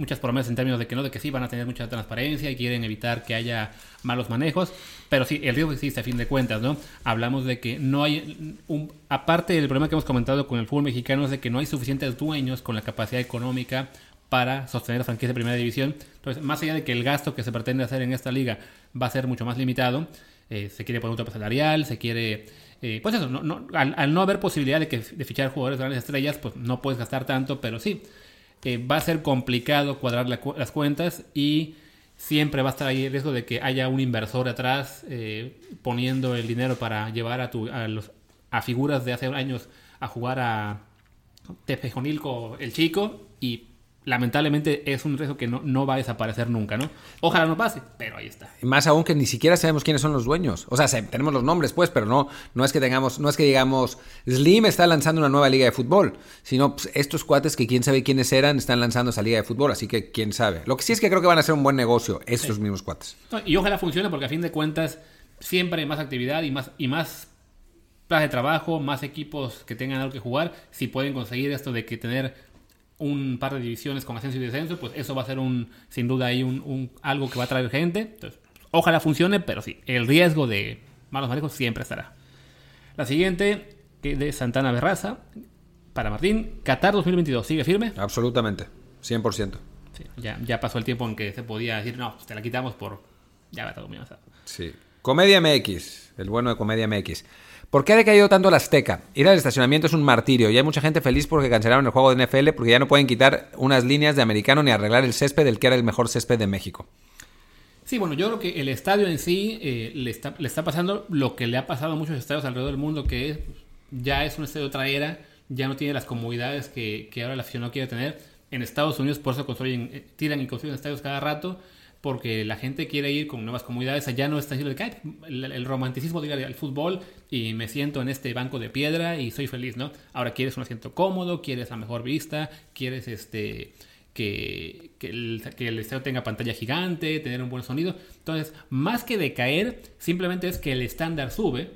muchas promesas en términos de que no, de que sí van a tener mucha transparencia y quieren evitar que haya malos manejos, pero sí, el riesgo existe a fin de cuentas, ¿no? Hablamos de que no hay, un, aparte del problema que hemos comentado con el fútbol mexicano, es de que no hay suficientes dueños con la capacidad económica para sostener la franquicia de primera división. Entonces, más allá de que el gasto que se pretende hacer en esta liga va a ser mucho más limitado, eh, se quiere poner un tope salarial, se quiere... Eh, pues eso, no, al, no haber posibilidad de, que, fichar jugadores de grandes estrellas, pues no puedes gastar tanto, pero sí, va a ser complicado cuadrar las cuentas y siempre va a estar ahí el riesgo de que haya un inversor atrás eh, poniendo el dinero para llevar a, tu, a, los, a figuras de hace años a jugar a Tepejonilco el chico y lamentablemente es un riesgo que no, no, va a desaparecer nunca, ¿no? Ojalá no pase, pero ahí está. Más aún que ni siquiera sabemos quiénes son los dueños. O sea, tenemos los nombres, pues, pero no, no es que tengamos, no es que digamos, Slim está lanzando una nueva liga de fútbol, sino pues, estos cuates que quién sabe quiénes eran están lanzando esa liga de fútbol, así que quién sabe. Lo que sí es que creo que van a ser un buen negocio, estos mismos cuates. Y ojalá funcione porque a fin de cuentas siempre hay más actividad y más, y más de trabajo, más equipos que tengan algo que jugar, si pueden conseguir esto de que tener un par de divisiones con ascenso y descenso, pues eso va a ser un, sin duda ahí un, algo que va a traer gente. Entonces, ojalá funcione, pero sí, el riesgo de malos manejos siempre estará. La siguiente, que de Santana Berraza, para Martín, Qatar 2022, ¿sigue firme? Absolutamente, 100%. Sí, ya, ya pasó el tiempo en que se podía decir, no, pues te la quitamos por... Ya va todo muy avanzado. Sí. Comedia MX, el bueno de Comedia MX. ¿Por qué ha decaído tanto la Azteca? Ir al estacionamiento es un martirio y hay mucha gente feliz porque cancelaron el juego de NFL porque ya no pueden quitar unas líneas de americano ni arreglar el césped del que era el mejor césped de México. Sí, bueno, yo creo que el estadio en sí eh, le, está, le está pasando lo que le ha pasado a muchos estadios alrededor del mundo, que es, ya es un estadio de otra era, ya no tiene las comodidades que, que ahora el aficionado quiere tener. En Estados Unidos por eso construyen, eh, tiran y construyen estadios cada rato porque la gente quiere ir con nuevas comunidades. Allá no está diciendo el, romanticismo diga al fútbol y me siento en este banco de piedra y soy feliz, ¿no? Ahora quieres un asiento cómodo, quieres la mejor vista, quieres este que, que, el, que el estadio tenga pantalla gigante, tener un buen sonido. Entonces, más que decaer, simplemente es que el estándar sube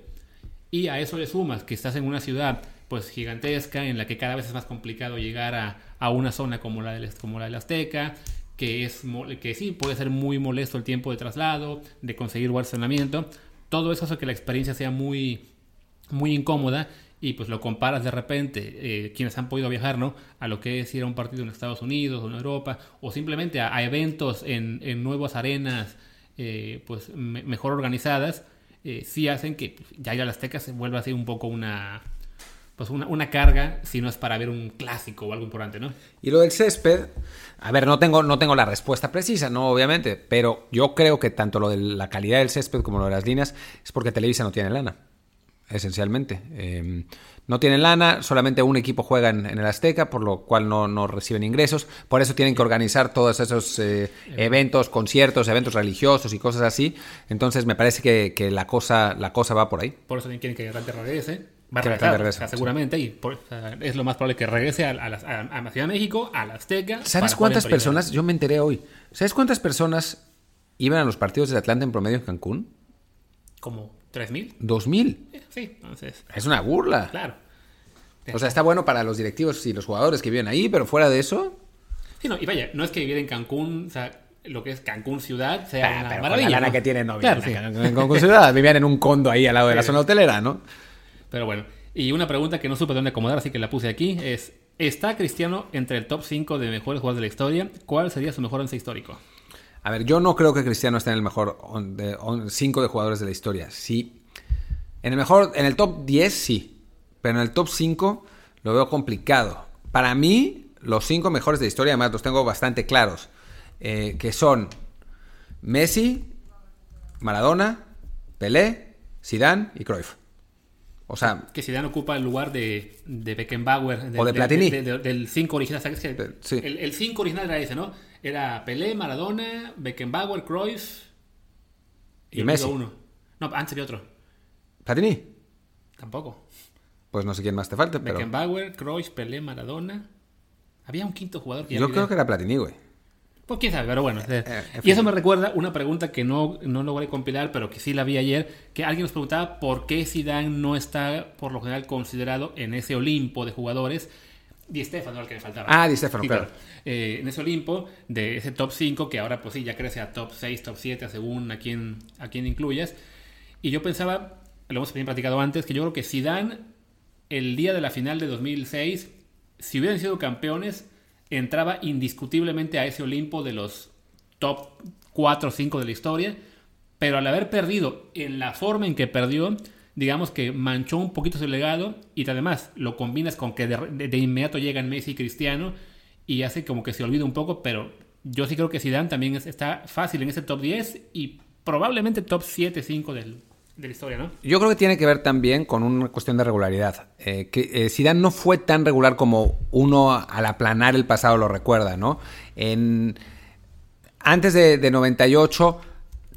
y a eso le sumas que estás en una ciudad pues gigantesca en la que cada vez es más complicado llegar a, a una zona como la, del, como la del Azteca, que, es, que sí puede ser muy molesto el tiempo de traslado, de conseguir buen. Todo eso hace que la experiencia sea muy, muy incómoda y pues lo comparas de repente, eh, quienes han podido viajar, ¿no? A lo que es ir a un partido en Estados Unidos o en Europa, o simplemente a, eventos en, en, nuevas arenas, eh, pues mejor organizadas, eh, sí hacen que ya ya la Azteca se vuelva así un poco una, pues una, una, carga si no es para ver un clásico o algo importante, ¿no? Y lo del césped, a ver, no tengo, no tengo la respuesta precisa, no, obviamente, pero yo creo que tanto lo de la calidad del césped como lo de las líneas es porque Televisa no tiene lana, esencialmente. Eh, no tienen lana, solamente un equipo juega en, en el Azteca, por lo cual no, no, reciben ingresos. Por eso tienen que organizar todos esos eh, eventos, conciertos, eventos religiosos y cosas así. Entonces me parece que, que, la, cosa, la cosa va por ahí. Por eso quieren que Garante regrese. Va a regresar, o sea, seguramente, y por, o sea, es lo más probable que regrese a, a, la, a, la, Ciudad de México, a la Azteca. ¿Sabes cuántas personas? Yo me enteré hoy. ¿Sabes cuántas personas iban a los partidos de Atlanta en promedio en Cancún? Como ¿3.000? ¿2.000? Sí, entonces. Es una burla. Claro. O sea, está bueno para los directivos y los jugadores que viven ahí, pero fuera de eso. Sí, no, y vaya, no es que vivir en Cancún, o sea, lo que es Cancún ciudad sea ah, una pero maravilla. Con la lana ¿no? que tienen, no Claro, sí. en Cancún ciudad, vivían en un condo ahí al lado de la zona hotelera, ¿no? Pero bueno, y una pregunta que no supe dónde acomodar, así que la puse aquí, es, ¿está Cristiano entre el top 5 de mejores jugadores de la historia? ¿Cuál sería su mejor once histórico? A ver, yo no creo que Cristiano esté en el mejor 5 de, de jugadores de la historia. Sí. En el mejor, en el top 10 sí, pero en el top 5 lo veo complicado. Para mí, los 5 mejores de la historia, además los tengo bastante claros, eh, que son Messi, Maradona, Pelé, Zidane y Cruyff. O sea, que Zidane ocupa el lugar de, de Beckenbauer. o de Platini. del 5 original. De- sí. El 5 original era ese, ¿no? Era Pelé, Maradona, Beckenbauer, Cruyff Y olvido Messi. uno. No, antes había otro. Platini. Tampoco. Pues no sé quién más te falte, pero. Beckenbauer, Cruyff, Pelé, Maradona. Había un quinto jugador que Yo creo que era Platini, güey. Pues quién sabe, pero bueno. eh, en y eso me recuerda una pregunta que no, no logré compilar, pero que sí la vi ayer, que alguien nos preguntaba por qué Zidane no está, por lo general, considerado en ese Olimpo de jugadores. Di Stefano, el que me faltaba. Ah, Di Stefano, claro. Eh, en ese Olimpo, de ese top 5, que ahora pues sí, ya crece a top 6, top 7, según a quién, a quién incluyas. Y yo pensaba, lo hemos también platicado antes, que yo creo que Zidane, el día de la final de 2006, si hubieran sido campeones, entraba indiscutiblemente a ese Olimpo de los top 4 o 5 de la historia, pero al haber perdido en la forma en que perdió, digamos que manchó un poquito su legado y además lo combinas con que de, de- inmediato llegan Messi y Cristiano y hace como que se olvida un poco, pero yo sí creo que Zidane también es- está fácil en ese top 10 y probablemente top 7, 5 del, de la historia, ¿no? Yo creo que tiene que ver también con una cuestión de regularidad. Eh, que eh, Zidane no fue tan regular como uno al aplanar el pasado lo recuerda, ¿no? En, antes de, de 98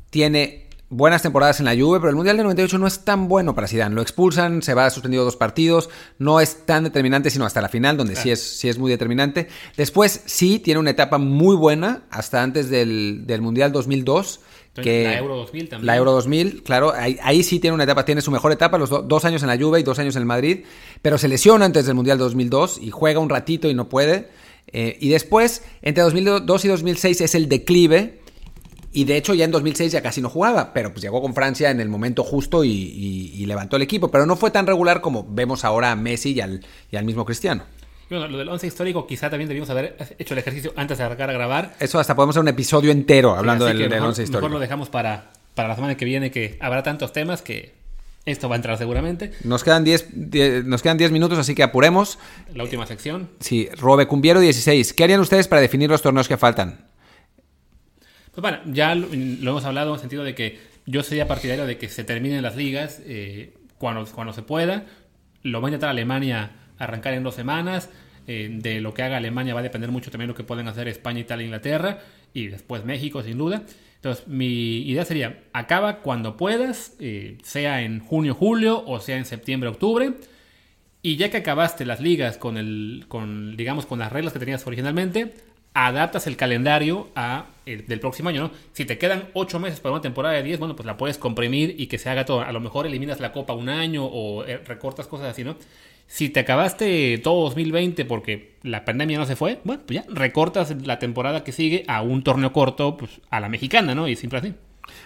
tiene buenas temporadas en la Juve, pero el Mundial de 98 no es tan bueno para Zidane. Lo expulsan, se va suspendido dos partidos, no es tan determinante sino hasta la final, donde sí, es, sí es muy determinante. Después sí tiene una etapa muy buena hasta antes del, del Mundial 2002. Que, la Euro 2000 también. La Euro 2000, claro, ahí, ahí sí tiene una etapa, tiene su mejor etapa, los do- dos años en la Juve y dos años en el Madrid, pero se lesiona antes del Mundial 2002 y juega un ratito y no puede. Eh, y después, entre 2002 y 2006 es el declive, y de hecho ya en 2006 ya casi no jugaba, pero pues llegó con Francia en el momento justo y, y- y levantó el equipo, pero no fue tan regular como vemos ahora a Messi y al, y al mismo Cristiano. Y Bueno, lo del 11 histórico quizá también debimos haber hecho el ejercicio antes de arrancar a grabar. Eso hasta podemos hacer un episodio entero hablando del, mejor, once mejor histórico. lo dejamos para, para la semana que viene, que habrá tantos temas que esto va a entrar seguramente. Nos quedan 10 die- nos quedan 10 minutos, así que apuremos. La última sección. Sí, Robe Cumbiero 16. ¿Qué harían ustedes para definir los torneos que faltan? Pues bueno, ya lo, lo hemos hablado en el sentido de que yo sería partidario de que se terminen las ligas eh, cuando, cuando se pueda. Lo va a intentar Alemania arrancar en dos semanas. Eh, de lo que haga Alemania va a depender mucho también lo que pueden hacer España, Italia, Inglaterra y después México, sin duda. Entonces, mi idea sería, acaba cuando puedas, eh, sea en junio, julio o sea en septiembre, octubre. Y ya que acabaste las ligas con el, con, digamos, con las reglas que tenías originalmente, adaptas el calendario a el del próximo año, ¿no? Si te quedan 8 meses para una temporada de 10, bueno, pues la puedes comprimir y que se haga todo. A lo mejor eliminas la copa un año o eh, recortas cosas así, ¿no? Si te acabaste todo 2020 porque la pandemia no se fue, bueno, pues ya recortas la temporada que sigue a un torneo corto, pues a la mexicana, ¿no? Y siempre así.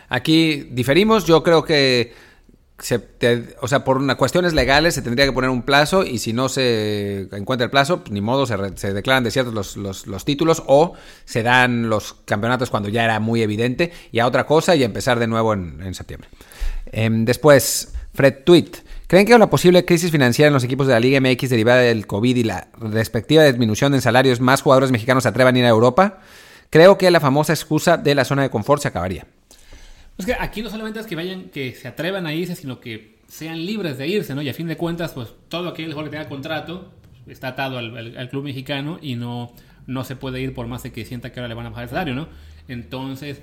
Aquí diferimos. Yo creo que, se te- o sea, por una cuestiones legales se tendría que poner un plazo y si no se encuentra el plazo, pues ni modo, se, declaran desiertos los, los- los títulos o se dan los campeonatos cuando ya era muy evidente y a otra cosa y empezar de nuevo en, en septiembre. Em, después, Fred Tweet. ¿Creen que la posible crisis financiera en los equipos de la Liga MX derivada del COVID y la respectiva disminución en salarios más jugadores mexicanos se atrevan a ir a Europa? Creo que la famosa excusa de la zona de confort se acabaría. Es que aquí no solamente es que vayan, que se atrevan a irse, sino que sean libres de irse, ¿no? Y a fin de cuentas, pues todo aquel jugador que tenga contrato pues, está atado al, club mexicano y no, no se puede ir por más de que sienta que ahora le van a bajar el salario, ¿no? Entonces,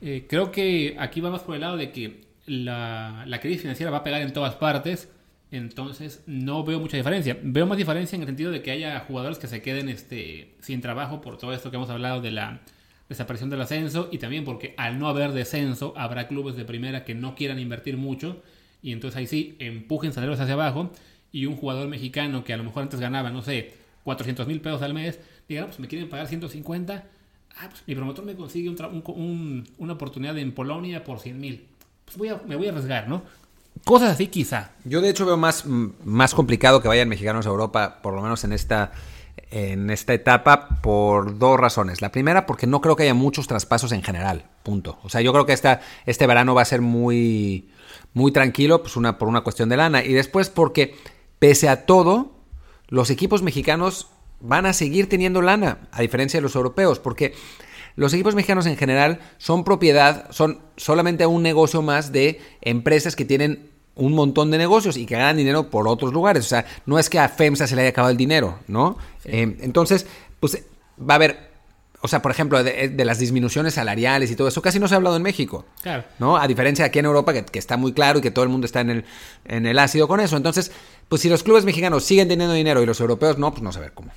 eh, creo que aquí va más por el lado de que la, crisis financiera va a pegar en todas partes. Entonces, no veo mucha diferencia. Veo más diferencia en el sentido de que haya jugadores que se queden este, sin trabajo por todo esto que hemos hablado de la desaparición del ascenso y también porque al no haber descenso habrá clubes de primera que no quieran invertir mucho y entonces ahí sí empujen salarios hacia abajo y un jugador mexicano que a lo mejor antes ganaba, no sé, 400 mil pesos al mes, diga, pues me quieren pagar 150, ah, pues mi promotor me consigue un- un- una oportunidad en Polonia por 100 mil, pues me voy a arriesgar, ¿no? Cosas así quizá. Yo de hecho veo más, mm, más complicado que vayan mexicanos a Europa, por lo menos en esta, en esta etapa, por dos razones. La primera, porque no creo que haya muchos traspasos en general, punto. O sea, yo creo que esta, este verano va a ser muy, muy tranquilo, pues una, por una cuestión de lana. Y después porque, pese a todo, los equipos mexicanos van a seguir teniendo lana, a diferencia de los europeos, porque los equipos mexicanos en general son propiedad, son solamente un negocio más de empresas que tienen un montón de negocios y que ganan dinero por otros lugares. O sea, no es que a FEMSA se le haya acabado el dinero, ¿no? Eh, entonces, pues va a haber, o sea, por ejemplo, de, de, las disminuciones salariales y todo eso, casi no se ha hablado en México. Claro. ¿No? A diferencia de aquí en Europa, que, que, está muy claro y que todo el mundo está en el, en el ácido con eso. Entonces, pues si los clubes mexicanos siguen teniendo dinero y los europeos no, pues no sé ver cómo.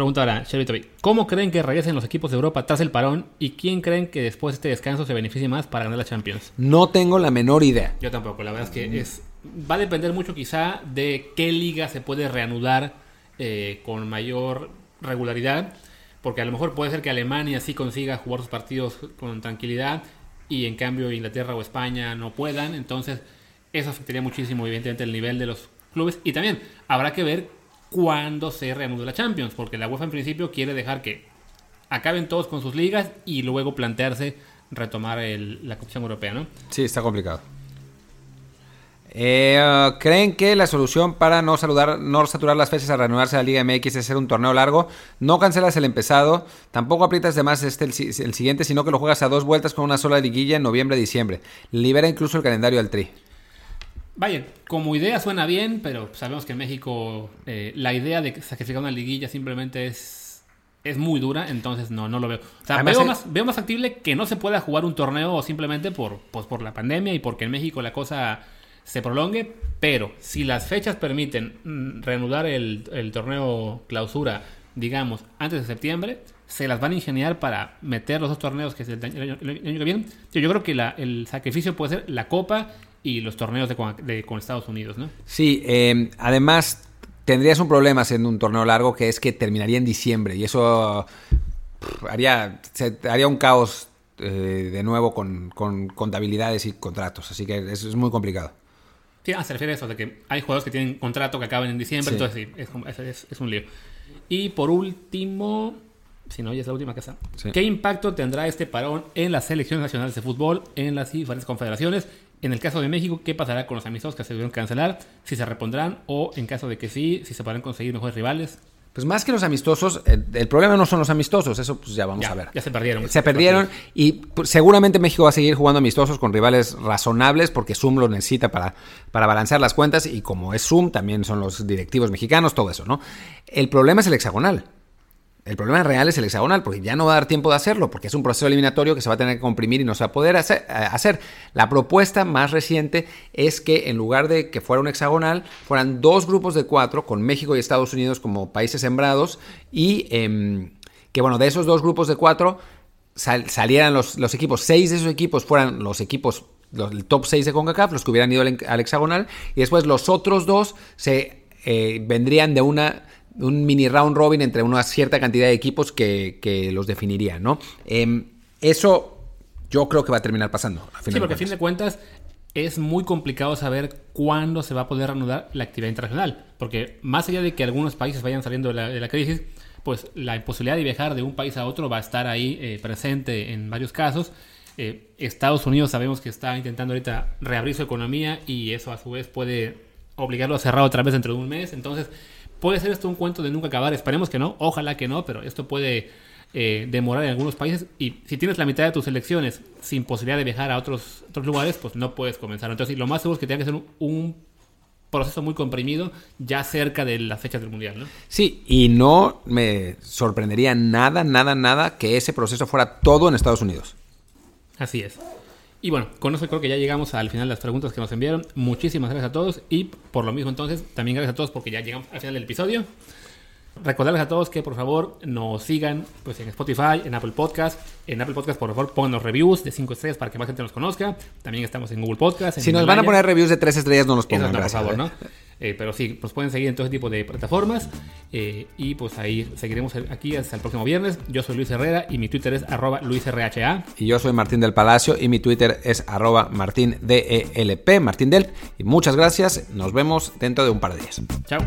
Pregunta ahora, Shelby ¿Cómo creen que regresen los equipos de Europa tras el parón? ¿Y quién creen que después de este descanso se beneficie más para ganar la Champions? No tengo la menor idea. Yo tampoco, la verdad es que es, va a depender mucho quizá de qué liga se puede reanudar eh, con mayor regularidad. Porque a lo mejor puede ser que Alemania sí consiga jugar sus partidos con tranquilidad y en cambio Inglaterra o España no puedan. Entonces eso afectaría muchísimo evidentemente el nivel de los clubes. Y también habrá que ver cuando se reanude la Champions, porque la UEFA en principio quiere dejar que acaben todos con sus ligas y luego plantearse retomar el, la competición europea, ¿no? Sí, está complicado. Eh, ¿Creen que la solución para no, saludar, no saturar las fechas a reanudarse la Liga MX es hacer un torneo largo? No cancelas el empezado, tampoco aprietas de más este, el, el, siguiente, sino que lo juegas a dos vueltas con una sola liguilla en noviembre-diciembre. Libera incluso el calendario al Tri. Vaya, como idea suena bien, pero sabemos que en México eh, la idea de sacrificar una liguilla simplemente es, es muy dura, entonces no, no lo veo. O sea, veo, más, veo más factible que no se pueda jugar un torneo simplemente por, pues, por la pandemia y porque en México la cosa se prolongue, pero si las fechas permiten reanudar el, el torneo clausura, digamos, antes de septiembre, se las van a ingeniar para meter los dos torneos que es el año, el año que viene. Yo, yo creo que la, el sacrificio puede ser la Copa y los torneos de con, de, con Estados Unidos, ¿no? Sí, eh, además tendrías un problema siendo un torneo largo que es que terminaría en diciembre y eso pff, haría, se, haría un caos eh, de nuevo con, con, contabilidades y contratos, así que eso es muy complicado. Sí, ah, se refiere a eso, de que hay jugadores que tienen contrato que acaban en diciembre, sí. entonces sí, es, es, es, un lío. Y por último, si no, ya es la última casa. Sí. ¿Qué impacto tendrá este parón en las selecciones nacionales de fútbol, en las diferentes confederaciones? En el caso de México, ¿qué pasará con los amistosos que se debieron cancelar? Si se repondrán o, en caso de que sí, si se podrán conseguir mejores rivales. Pues más que los amistosos, el, el, problema no son los amistosos, eso pues ya vamos ya, a ver. Ya se perdieron. Se perdieron y pues, seguramente México va a seguir jugando amistosos con rivales razonables porque Zoom lo necesita para, para balancear las cuentas y como es Zoom también son los directivos mexicanos, todo eso, ¿no? El problema es el hexagonal. El problema real es el hexagonal, porque ya no va a dar tiempo de hacerlo, porque es un proceso eliminatorio que se va a tener que comprimir y no se va a poder hacer. hacer. La propuesta más reciente es que en lugar de que fuera un hexagonal, fueran dos grupos de cuatro, con México y Estados Unidos como países sembrados, y eh, que bueno, de esos dos grupos de cuatro sal, salieran los, los, equipos, seis de esos equipos fueran los equipos, los, top 6 de CONCACAF, los que hubieran ido al, al hexagonal, y después los otros dos se eh, vendrían de una un mini round robin entre una cierta cantidad de equipos que, que los definirían, ¿no? Eh, eso yo creo que va a terminar pasando. A sí, porque a fin de cuentas es muy complicado saber cuándo se va a poder reanudar la actividad internacional, porque más allá de que algunos países vayan saliendo de la, de la crisis, pues la imposibilidad de viajar de un país a otro va a estar ahí eh, presente en varios casos. Eh, Estados Unidos sabemos que está intentando ahorita reabrir su economía y eso a su vez puede obligarlo a cerrar otra vez dentro de un mes. Entonces, puede ser esto un cuento de nunca acabar. Esperemos que no, ojalá que no, pero esto puede eh, demorar en algunos países. Y si tienes la mitad de tus elecciones sin posibilidad de viajar a otros, otros lugares, pues no puedes comenzar. Entonces, lo más seguro es que tenga que ser un, un proceso muy comprimido ya cerca de las fechas del mundial, ¿no? Sí, y no me sorprendería nada, nada, nada que ese proceso fuera todo en Estados Unidos. Así es. Y bueno, con eso creo que ya llegamos al final de las preguntas que nos enviaron. Muchísimas gracias a todos y por lo mismo entonces también gracias a todos porque ya llegamos al final del episodio. Recordarles a todos que por favor nos sigan pues, en Spotify, en Apple Podcast. En Apple Podcast, por favor, pónganos reviews de 5 estrellas para que más gente nos conozca. También estamos en Google Podcast. En si nos Himalaya. van a poner reviews de 3 estrellas, no nos pongan. Eso no, por favor, ¿eh? ¿no? Eh, pero sí, nos pueden seguir en todo ese tipo de plataformas. Eh, y pues ahí seguiremos aquí hasta el próximo viernes. Yo soy Luis Herrera y mi Twitter es arroba luisrha. Y yo soy Martín del Palacio y mi Twitter es arroba martindelp, Martín del. Y muchas gracias. Nos vemos dentro de un par de días. Chao.